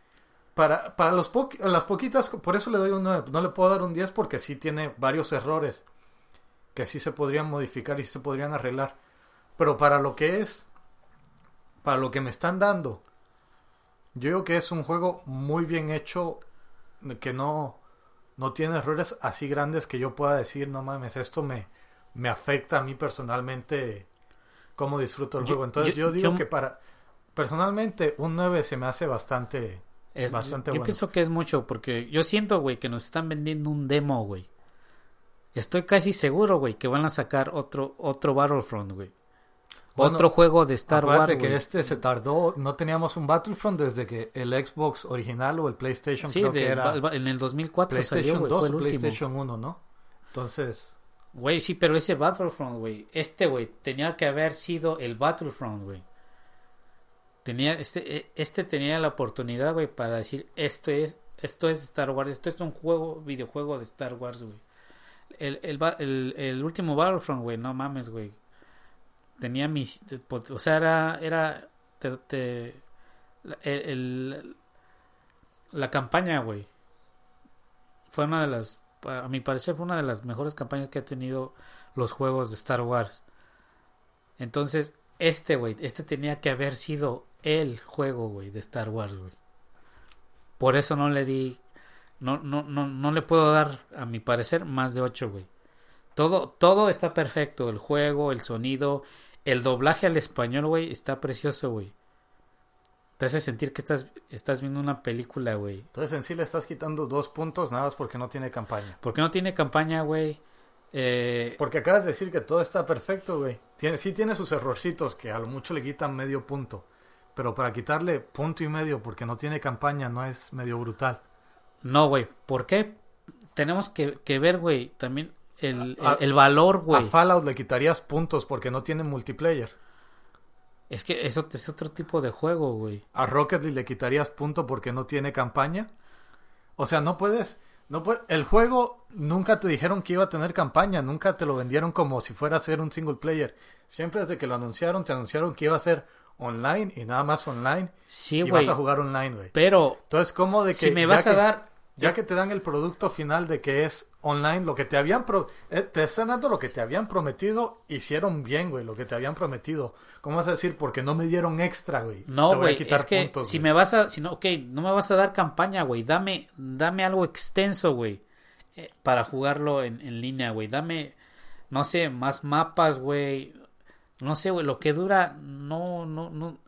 para, para los po- las poquitas, por eso le doy un 9, no le puedo dar un 10 porque sí tiene varios errores que sí se podrían modificar y se podrían arreglar. Pero para lo que es, para lo que me están dando, yo digo que es un juego muy bien hecho, que no, no tiene errores así grandes que yo pueda decir, no mames, esto me, me afecta a mí personalmente cómo disfruto el Yo- juego. Entonces yo- yo, digo yo- que para, personalmente, un 9 se me hace bastante... Es, Bastante yo bueno. pienso que es mucho porque yo siento, güey, que nos están vendiendo un demo, güey. Estoy casi seguro, güey, que van a sacar otro otro Battlefront, güey. Bueno, otro juego de Star Wars, que este se tardó, no teníamos un Battlefront desde que el Xbox original o el PlayStation Sí, creo de- que era en el 2004 PlayStation salió, güey, 2 fue el o último. PlayStation 1, ¿no? Entonces, Güey, sí, pero ese Battlefront, güey, este, güey, tenía que haber sido el Battlefront, güey. Tenía, este, eh, este tenía la oportunidad, güey, para decir, esto es, esto es Star Wars, esto es un juego, videojuego de Star Wars, güey. El, el, el, el último Battlefront, güey, no mames, güey. Tenía mis, o sea, era, era, te- te- el- la campaña, güey, fue una de las, a mi parecer fue una de las mejores campañas que ha tenido los juegos de Star Wars. Entonces, este, güey, este tenía que haber sido el juego, güey, de Star Wars, güey. Por eso no le di, no, no, no, no le puedo dar, a mi parecer, más de 8, güey. Todo, todo está perfecto, el juego, el sonido, el doblaje al español, güey, está precioso, güey. Te hace sentir que estás, estás viendo una película, güey. entonces en sí le estás quitando dos puntos nada más porque no tiene campaña. Porque no tiene campaña, güey. Eh, Porque acabas de decir que todo está perfecto, güey. Tiene, sí tiene sus errorcitos que a lo mucho le quitan medio punto. Pero para quitarle punto y medio porque no tiene campaña no es medio brutal. No, güey. ¿Por qué? Tenemos que, que ver, güey, también el, el- A- el valor, A güey. Fallout le quitarías puntos porque no tiene multiplayer. Es que eso es otro tipo de juego, güey. A Rocket League le quitarías punto porque no tiene campaña. O sea, no puedes, no puede- el juego nunca te dijeron que iba a tener campaña, nunca te lo vendieron como si fuera a ser un single player. Siempre desde que lo anunciaron te anunciaron que iba a ser online y nada más online Sí, y güey. vas a jugar online, güey. Pero Entonces, ¿cómo de que si me vas a dar... ya que te dan el producto final de que es online, lo que te habían pro- eh, te están dando lo que te habían prometido, hicieron bien, güey, lo que te habían prometido. ¿Cómo vas a decir? Porque no me dieron extra, güey. Te No, voy a güey, quitar es que puntos, si güey. me vas a... Si no, ok, no me vas a dar campaña, güey. Dame, dame algo extenso, güey. eh, para jugarlo en, en línea, güey. Dame, no sé, más mapas, güey. No sé, güey, lo que dura, no, no, no.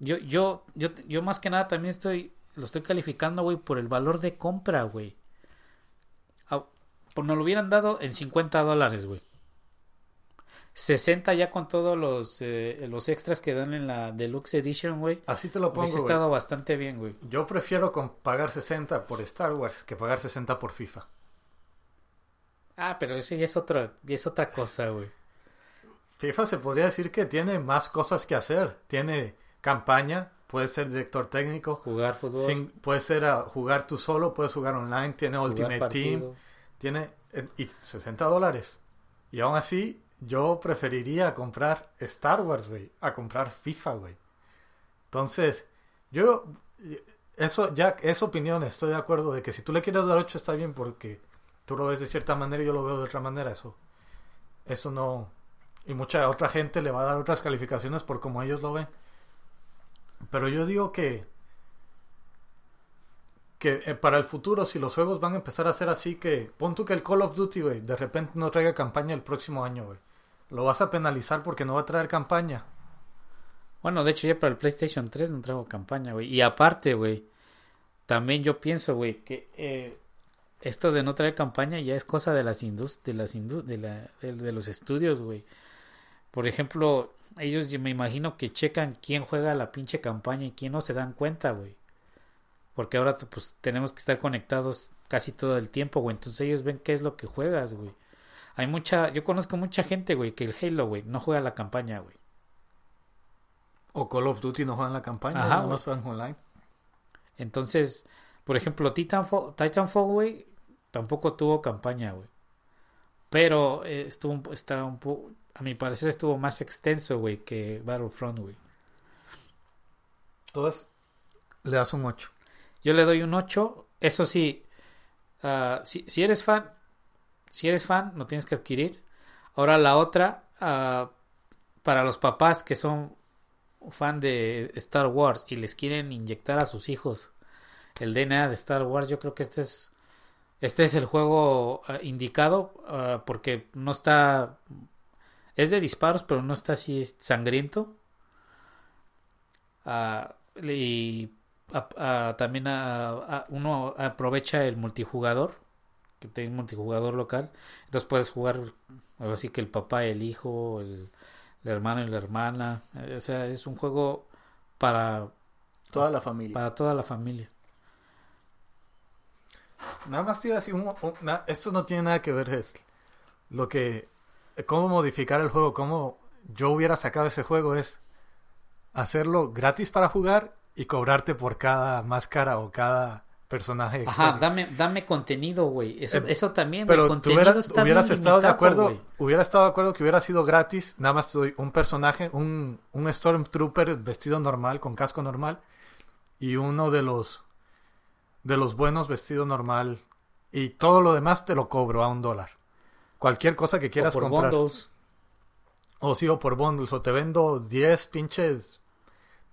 Yo, yo, yo, yo más que nada también estoy, lo estoy calificando, güey, por el valor de compra, güey. Ah, Pues nos lo hubieran dado en 50 dólares, güey. 60 ya con todos los, eh, los extras que dan en la Deluxe Edition, güey. Así te lo pongo, Hubiese estado bastante bien, güey. Yo prefiero con pagar 60 por Star Wars que pagar 60 por FIFA. Ah, pero ese ya es otra, ya es otra cosa, güey. FIFA se podría decir que tiene más cosas que hacer. Tiene campaña, puedes ser director técnico, Jugar fútbol, sin- puedes ser a jugar tú solo, puedes jugar online, tiene Ultimate Team, tiene eh, y 60 dólares. Y aún así, yo preferiría comprar Star Wars, güey, a comprar FIFA, güey. Entonces, yo, eso ya es opinión, estoy de acuerdo de que si tú le quieres dar 8 está bien porque tú lo ves de cierta manera y yo lo veo de otra manera, eso, eso no, y mucha otra gente le va a dar otras calificaciones por como ellos lo ven. Pero yo digo que que eh, para el futuro, si los juegos van a empezar a ser así, que pon tú que el Call of Duty, güey, de repente no traiga campaña el próximo año, güey. Lo vas a penalizar porque no va a traer campaña. Bueno, de hecho ya para el PlayStation 3 no traigo campaña, güey. Y aparte, güey, también yo pienso, güey, que eh, esto de no traer campaña ya es cosa de las indust de las de, la, de, los estudios, güey. Por ejemplo, ellos me imagino que checan quién juega la pinche campaña y quién no se dan cuenta, güey. Porque ahora pues tenemos que estar conectados casi todo el tiempo, güey. Entonces ellos ven qué es lo que juegas, güey. Hay mucha, yo conozco mucha gente, güey, que el Halo, güey, no juega la campaña, güey. O Call of Duty no juegan la campaña, Ajá, nada más juegan online. Entonces, por ejemplo, Titanfall, Titanfall, güey, tampoco tuvo campaña, güey. Pero eh, estuvo, está un poco, a mi parecer estuvo más extenso, güey, que Battlefront, güey. Entonces, le das un 8. Yo le doy un 8. Eso sí, uh, si, si, eres fan, si eres fan, no tienes que adquirir. Ahora la otra, uh, para los papás que son fan de Star Wars y les quieren inyectar a sus hijos el DNA de Star Wars, yo creo que este es este es el juego uh, indicado porque no está es de disparos pero no está así sangriento uh, y también uno aprovecha el multijugador que tiene multijugador local entonces puedes jugar así que el papá el hijo el el hermano y la hermana. Eh, o sea, es un juego para toda la familia. Para toda la familia. Nada más te iba a decir, esto no tiene nada que ver es lo que, cómo modificar el juego, cómo yo hubiera sacado ese juego es hacerlo gratis para jugar y cobrarte por cada máscara o cada personaje. Ajá, dame, dame contenido, güey. Eso, eh, eso también, Pero tú hubieras, hubieras estado de acuerdo, hubiera estado de acuerdo que hubiera sido gratis, nada más te doy un personaje, un, un Stormtrooper vestido normal, con casco normal, y uno de los de los buenos vestido normal. Y todo lo demás te lo cobro a un dólar. Cualquier cosa que quieras o por comprar. Bundles. O sí, o por bundles. O te vendo 10 pinches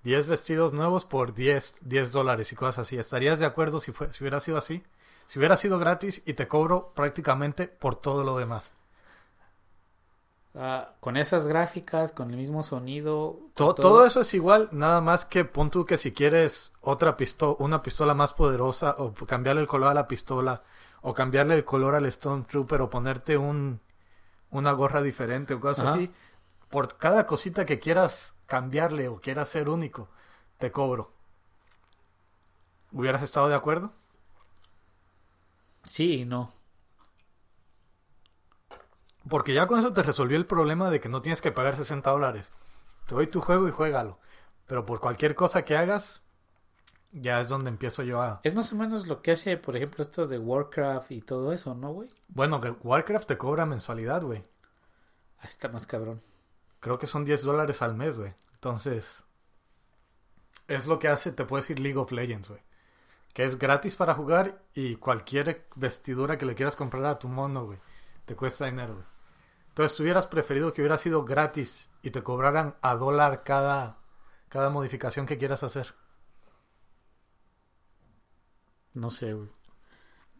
10 vestidos nuevos por 10, 10 dólares y cosas así. ¿Estarías de acuerdo si, fue, si hubiera sido así? Si hubiera sido gratis y te cobro prácticamente por todo lo demás. Ah, con esas gráficas, con el mismo sonido. todo... eso es igual, nada más que pon tú que si quieres otra pistola, una pistola más poderosa, o cambiarle el color a la pistola, o cambiarle el color al Stormtrooper, o ponerte un, una gorra diferente, o cosas así. Por cada cosita que quieras cambiarle o quieras ser único, te cobro. ¿Hubieras estado de acuerdo? Sí no. Porque ya con eso te resolvió el problema de que no tienes que pagar 60 dólares. Te doy tu juego y juégalo. Pero por cualquier cosa que hagas, ya es donde empiezo yo a... Es más o menos lo que hace, por ejemplo, esto de Warcraft y todo eso, ¿no, güey? Bueno, que Warcraft te cobra mensualidad, güey. Ahí está más cabrón. Creo que son 10 dólares al mes, güey. Entonces, es lo que hace, te puedes decir League of Legends, güey. Que es gratis para jugar y cualquier vestidura que le quieras comprar a tu mono, güey, te cuesta dinero, güey. Entonces, tú hubieras preferido que hubiera sido gratis y te cobraran a dólar cada, cada modificación que quieras hacer. No sé, güey.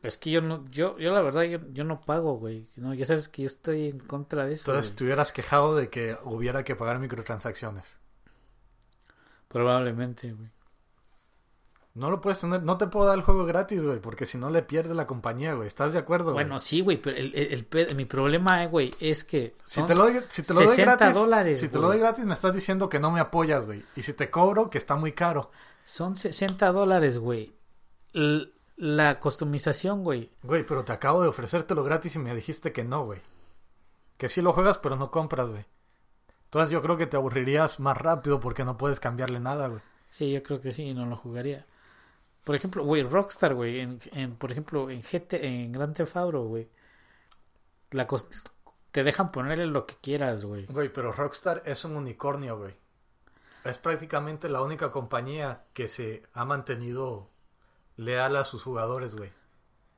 Es que yo no, yo, yo la verdad, yo, no pago, güey. No, ya sabes que yo estoy en contra de eso. Entonces te hubieras quejado de que hubiera que pagar microtransacciones. Probablemente, güey. No lo puedes tener, no te puedo dar el juego gratis, güey, porque si no le pierde la compañía, güey. ¿Estás de acuerdo? Bueno, sí, güey, pero el, el, mi problema, güey, es que si te lo doy, si te lo doy gratis, dólares, si te lo doy gratis me estás diciendo que no me apoyas, güey. Y si te cobro, que está muy caro. Son 60 dólares, güey la customización, güey. Güey, pero te acabo de ofrecértelo gratis y me dijiste que no, güey. Que sí lo juegas, pero no compras, güey. Entonces yo creo que te aburrirías más rápido porque no puedes cambiarle nada, güey. Sí, yo creo que sí, no lo jugaría. Por ejemplo, güey, Rockstar, güey, en, por ejemplo, en GT, en Grand Theft Auto, güey. La te dejan ponerle lo que quieras, güey. Güey, pero Rockstar es un unicornio, güey. Es prácticamente la única compañía que se ha mantenido leal a sus jugadores, güey.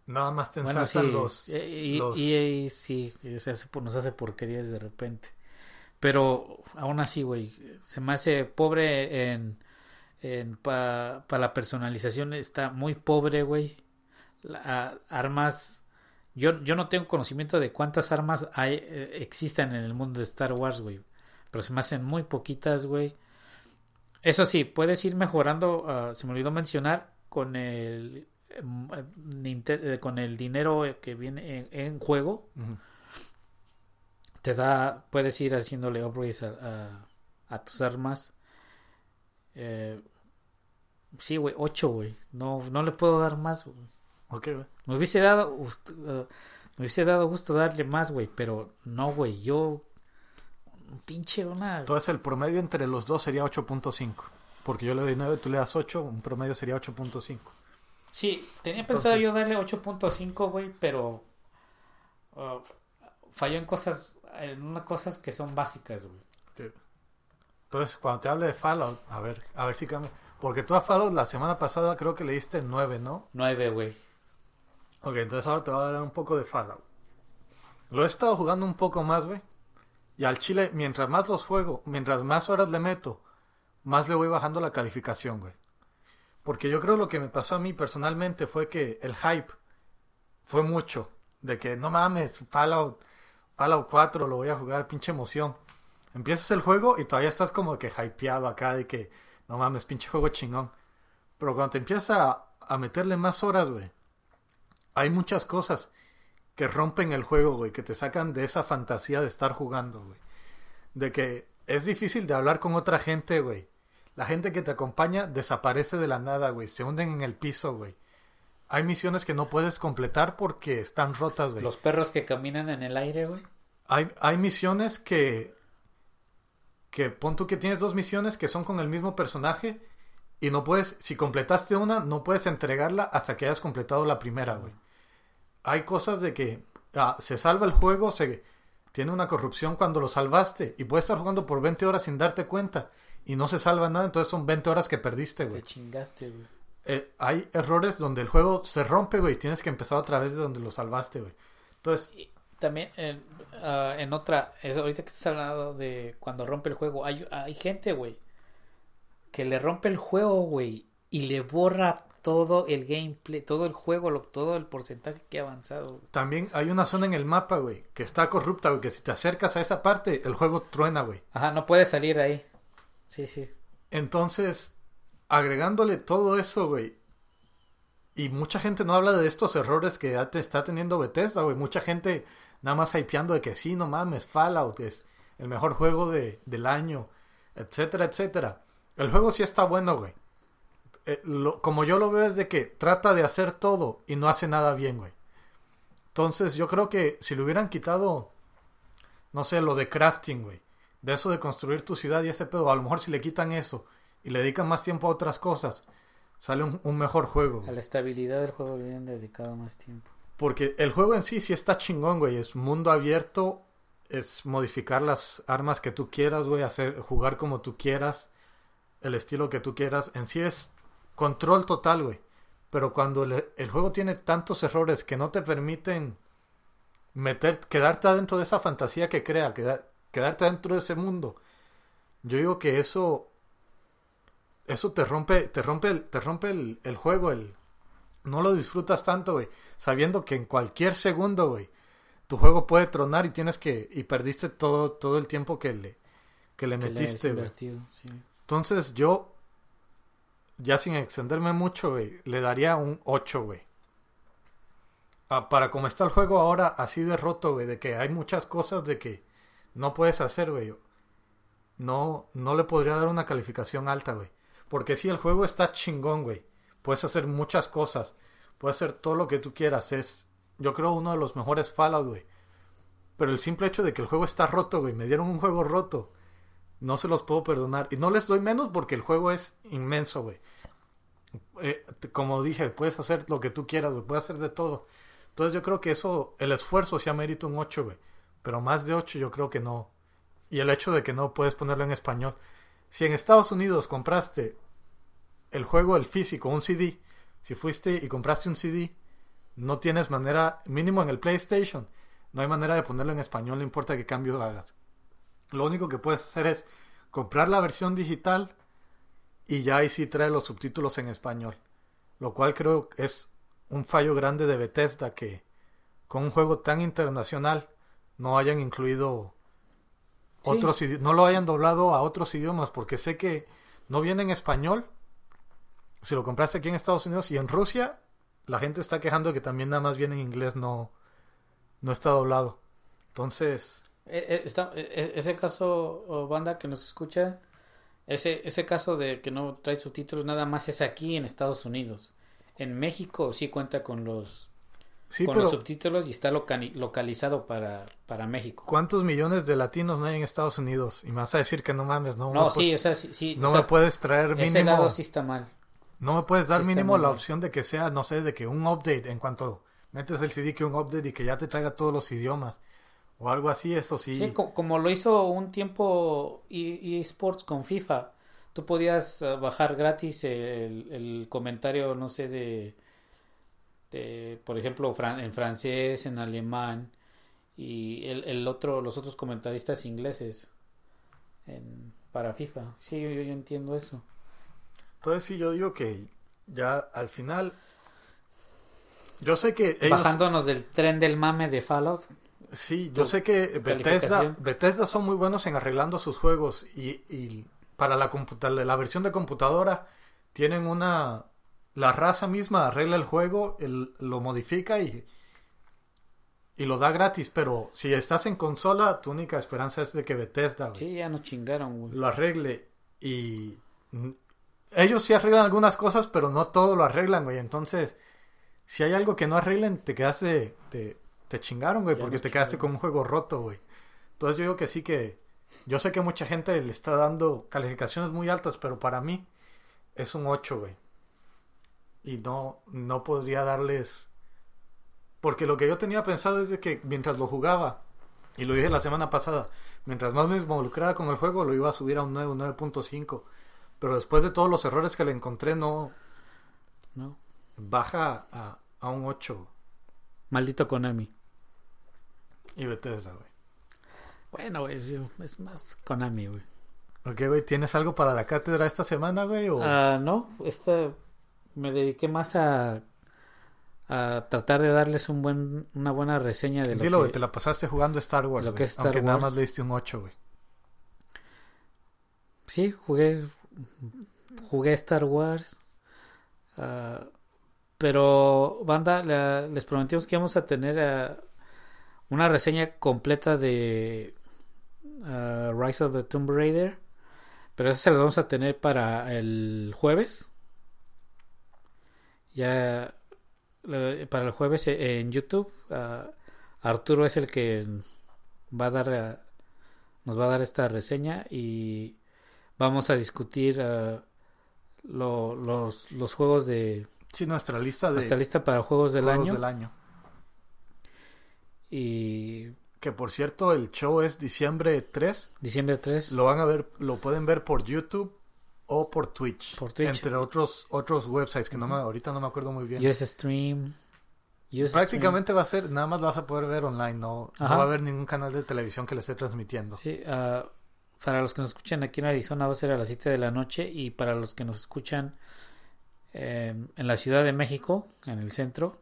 Nada más te bueno, los, y, y, sí, se hace, nos hace porquerías de repente. Pero aún así, güey, se me hace pobre en, en para la personalización. Está muy pobre, güey. armas. Yo, yo no tengo conocimiento de cuántas armas hay, eh, existen en el mundo de Star Wars, güey. Pero se me hacen muy poquitas, güey. Eso sí, puedes ir mejorando. Ah, se me olvidó mencionar con el, em, Ninte- eh, con el dinero que viene en, juego, te da, puedes ir haciéndole upgrades a, a- a tus armas. Eh, sí, güey, 8, güey. No, no le puedo dar más. Ok, güey. Me hubiese dado eh, me hubiese dado gusto darle más, güey, pero no, güey, yo un pinche una Entonces el promedio entre los dos sería 8.5. Porque yo le doy 9, tú le das 8, un promedio sería 8.5. Sí, tenía pensado yo darle 8.5, güey, pero uh, falló en cosas en unas cosas que son básicas, güey. Entonces, cuando te hable de Fallout, a ver, a ver si cambia. Porque tú a Fallout la semana pasada creo que le diste 9, ¿no? 9, güey. Ok, entonces ahora te voy a dar un poco de Fallout. Lo he estado jugando un poco más, güey. Y al chile, mientras más los juego, mientras más horas le meto, más le voy bajando la calificación, güey. Porque yo creo lo que me pasó a mí personalmente fue que el hype fue mucho. De que no mames, Fallout, Fallout 4 lo voy a jugar, pinche emoción. Empiezas el juego y todavía estás como que hypeado acá de que no mames, pinche juego chingón. Pero cuando te empiezas a, a meterle más horas, güey, hay muchas cosas que rompen el juego, güey, que te sacan de esa fantasía de estar jugando, güey. De que es difícil de hablar con otra gente, güey. La gente que te acompaña desaparece de la nada, güey. Se hunden en el piso, güey. Hay misiones que no puedes completar porque están rotas, güey. Los perros que caminan en el aire, güey. Hay, hay misiones que. Que pon tú que tienes dos misiones que son con el mismo personaje. Y no puedes. Si completaste una, no puedes entregarla hasta que hayas completado la primera, güey. Hay cosas de que. ah, se salva el juego, se. Tiene una corrupción cuando lo salvaste. Y puedes estar jugando por 20 horas sin darte cuenta. Y no se salva nada, entonces son 20 horas que perdiste, Te güey. chingaste, güey. Eh, hay errores donde el juego se rompe, güey. y Tienes que empezar otra vez de donde lo salvaste, güey. Entonces, Y también en, ah, en otra, eso, ahorita que estás hablando de cuando rompe el juego, hay, hay gente, güey, que le rompe el juego, güey, y le borra todo el gameplay, todo el juego, lo- todo el porcentaje que ha avanzado. güey. También hay una zona en el mapa, güey, que está corrupta, güey, que si te acercas a esa parte, el juego truena, güey. Ajá, no puede salir ahí. Sí, sí. Entonces, agregándole todo eso, güey, y mucha gente no habla de estos errores que te está teniendo Bethesda, güey. Mucha gente nada más hypeando de que sí, no mames, Fallout es el mejor juego de, del año, etcétera, etcétera. El juego sí está bueno, güey. Eh, como yo lo veo es de que trata de hacer todo y no hace nada bien, güey. Entonces yo creo que si le hubieran quitado, no sé, lo de crafting, güey. De eso de construir tu ciudad y ese pedo. A lo mejor si le quitan eso y le dedican más tiempo a otras cosas, sale un, un mejor juego. A la estabilidad del juego le habían dedicado más tiempo. Porque el juego en sí sí está chingón, güey. Es mundo abierto. Es modificar las armas que tú quieras, güey. Hacer, jugar como tú quieras. El estilo que tú quieras. En sí es control total, güey. Pero cuando el, el juego tiene tantos errores que no te permiten meter, quedarte adentro de esa fantasía que crea, quedarte dentro de ese mundo. Yo digo que eso, eso te rompe, te rompe, el, te rompe el, el juego, el, no lo disfrutas tanto, güey, sabiendo que en cualquier segundo, güey, tu juego puede tronar y tienes que, y perdiste todo, todo el tiempo que le, que le Que metiste, güey. sí. Entonces yo, ya sin extenderme mucho, güey, le daría un 8, güey. Ah, para como está el juego ahora, así de roto, güey, de que hay muchas cosas de que no puedes hacer, güey. No, no le podría dar una calificación alta, güey. Porque si el juego está chingón, güey. Puedes hacer muchas cosas. Puedes hacer todo lo que tú quieras. Es, yo creo, uno de los mejores Fallout, güey. Pero el simple hecho de que el juego está roto, güey. Me dieron un juego roto. No se los puedo perdonar. Y no les doy menos porque el juego es inmenso, güey. Eh, como dije, puedes hacer lo que tú quieras, güey. Puedes hacer de todo. Entonces yo creo que eso, el esfuerzo sí amerita un 8, güey. Pero más de 8 yo creo que no. Y el hecho de que no puedes ponerlo en español. Si en Estados Unidos compraste el juego, el físico, un CD, si fuiste y compraste un CD, no tienes manera, mínimo en el PlayStation, no hay manera de ponerlo en español, no importa qué cambio hagas. Lo único que puedes hacer es comprar la versión digital y ya ahí sí trae los subtítulos en español. Lo cual creo que es un fallo grande de Bethesda que con un juego tan internacional no hayan incluido Sí. otros no lo hayan doblado a otros idiomas porque sé que no viene en español si lo compraste aquí en Estados Unidos y en Rusia la gente está quejando que también nada más viene en inglés, no, no está doblado. Entonces, Eh, eh, está- eh, eh, ese caso, o banda que nos escucha, ese, ese caso de que no trae subtítulos nada más es aquí en Estados Unidos. En México sí cuenta con los, sí, con pero los subtítulos y está localizado para, para México. ¿cuántos millones de latinos no hay en Estados Unidos? Y me vas a decir que no mames, no, No, sí, o sea, sí, sí, no o me puedes traer ese mínimo, lado sí está mal. no me puedes dar sí mínimo la opción de que sea, no sé, de que un update en cuanto metes el CD que un update y que ya te traiga todos los idiomas o algo así, eso sí. Sí, co- como lo hizo un tiempo E- eSports con FIFA. Tú podías eh, bajar gratis el, el comentario, no sé, de, por ejemplo, fran- en francés, en alemán y el, el otro, los otros comentaristas ingleses en, para FIFA. Sí, yo, yo entiendo eso. Entonces sí, yo digo que ya al final, yo sé que ellos, Bajándonos del tren del mame de Fallout. sí, yo sé que Bethesda. Bethesda son muy buenos en arreglando sus juegos y, y para la computa- la versión de computadora tienen una, la raza misma arregla el juego, el- lo modifica y y lo da gratis, pero si estás en consola, tu única esperanza es de que Bethesda güey, Sí, ya nos chingaron, güey. lo arregle y ellos sí arreglan algunas cosas, pero no todo lo arreglan, güey. Entonces, si hay algo que no arreglen, te quedaste, te, te chingaron, güey, Ya porque te quedaste con un juego roto, güey. Entonces yo digo que sí que, yo sé que mucha gente le está dando calificaciones muy altas, pero para mí es un 8, güey. Y no, no podría darles... Porque lo que yo tenía pensado es de que mientras lo jugaba, y lo dije la semana pasada, mientras más me involucraba con el juego, lo iba a subir a un 9, un 9.5. Pero después de todos los errores que le encontré, no ¿no? baja a, a un 8. Maldito Konami. Y Bethesda, güey. Bueno, güey, es más Konami, güey. Ok, güey, ¿tienes algo para la cátedra esta semana, güey? O... Ah, no, esta me dediqué más a, a tratar de darles un buen, una buena reseña de lo Dilo, que... te la pasaste jugando Star Wars, lo güey, que es Star aunque nada más le diste un 8, güey. Sí, jugué, jugué Star Wars. ah, pero, banda, la- les prometimos que íbamos a tener ah, una reseña completa de ah, Rise of the Tomb Raider. Pero esa se la vamos a tener para el jueves. Ya para el jueves eh, en YouTube. Arturo es el que va a dar ah, nos va a dar esta reseña y vamos a discutir ah, lo- los, los juegos de Sí, nuestra lista de nuestra lista para juegos del juegos año del año. y Que por cierto, el show es diciembre 3. diciembre 3 Lo van a ver, lo pueden ver por YouTube o por Twitch. Por Twitch. Entre otros otros websites que no me, ahorita no me acuerdo muy bien. US Stream Prácticamente va a ser, nada más lo vas a poder ver online, no, no va a haber ningún canal de televisión que le esté transmitiendo. Stream. Sí, ah, para los que nos escuchan aquí en Arizona va a ser a las 7 de la noche y para los que nos escuchan eh, en la Ciudad de México, en el centro,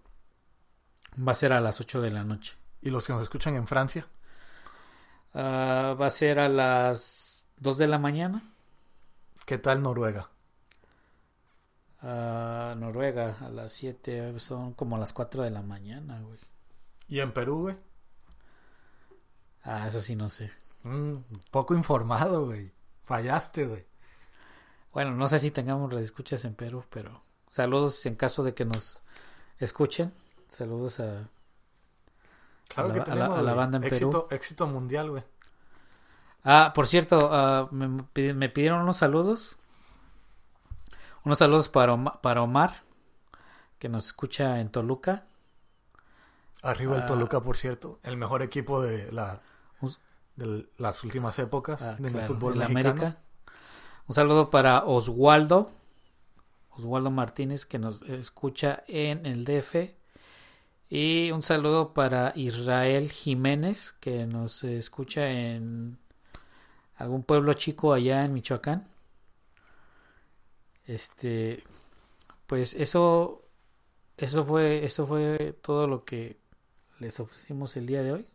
va a ser a las 8 de la noche. Y los que nos escuchan en Francia, Ah, va a ser a las 2 de la mañana. ¿Qué tal Noruega? a Noruega a las 7, son como las 4 de la mañana, güey. ¿Y en Perú, güey? Ah, eso sí no sé. Mm, poco informado, güey. Fallaste, güey. Bueno, no sé si tengamos escuchas en Perú, pero saludos en caso de que nos escuchen. Saludos a... Claro A que la- a a banda en éxito, éxito mundial, güey. Ah, por cierto, ah, me, pidi- me pidieron unos saludos. Unos saludos para, Oma- para Omar, que nos escucha en Toluca. Arriba el Ah. Toluca, por cierto. El mejor equipo de, la, de las últimas épocas Ah, del claro, fútbol mexicano. América. Un saludo para Oswaldo, Oswaldo Martínez, que nos escucha en el DF. Y un saludo para Israel Jiménez, que nos escucha en algún pueblo chico allá en Michoacán. Este, pues eso, eso fue, eso fue todo lo que les ofrecimos el día de hoy.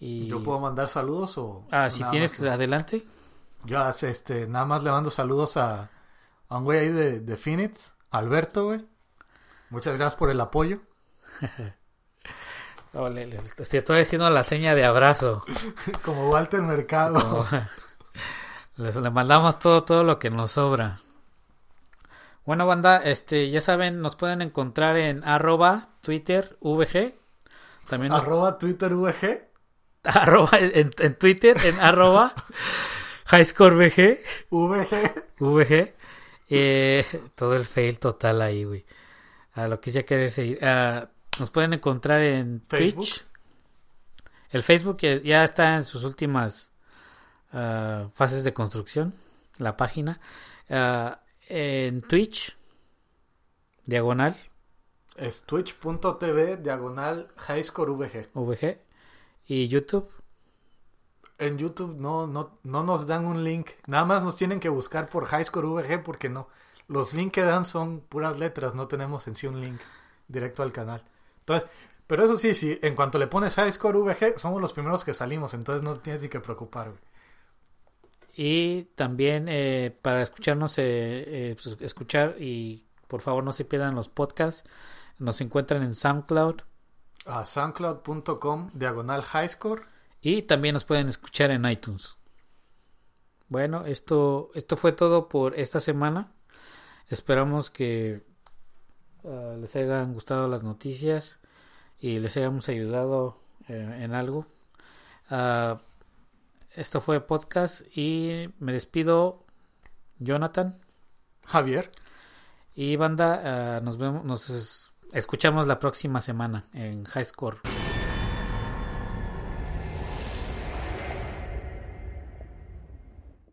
Y... ¿Yo puedo mandar saludos o...? Ah, si tienes, tú? adelante. Yo este, nada más le mando saludos a, a un güey ahí de, de Phoenix, Alberto, güey. Muchas gracias por el apoyo. Oh, le, le- estoy haciendo la seña de abrazo. Como Walter Mercado. Como- Les- le mandamos todo, todo lo que nos sobra. Bueno, banda, este, ya saben, nos pueden encontrar en arroba Twitter VG. También nos, Arroba Twitter VG. arroba en, en Twitter en arroba HighscoreVG. VG. VG. Eh, todo el fail total ahí, güey. A lo que ya querer seguir. Nos pueden encontrar en Facebook. Twitch. El Facebook ya, está en sus últimas ah, fases de construcción. La página. Ah, en Twitch. Diagonal. Es twitch.tv diagonal highscore VG. Y YouTube. En YouTube no, no, no nos dan un link. Nada más nos tienen que buscar por highscore VG porque no. Los links que dan son puras letras. No tenemos en sí un link directo al canal. Entonces, pero eso sí, sí, en cuanto le pones highscore VG, somos los primeros que salimos. Entonces no tienes ni que preocupar, güey. Y también eh, para escucharnos, eh, eh, pues, escuchar y por favor no se pierdan los podcasts. Nos encuentran en SoundCloud A soundcloud.com diagonal highscore. y también nos pueden escuchar en iTunes. Bueno, esto, esto fue todo por esta semana. Esperamos que ah, les hayan gustado las noticias y les hayamos ayudado eh, en algo. Ah, esto fue podcast y me despido, Jonathan. Javier. Y banda, ah, nos vemos, nos es- escuchamos la próxima semana en High Score.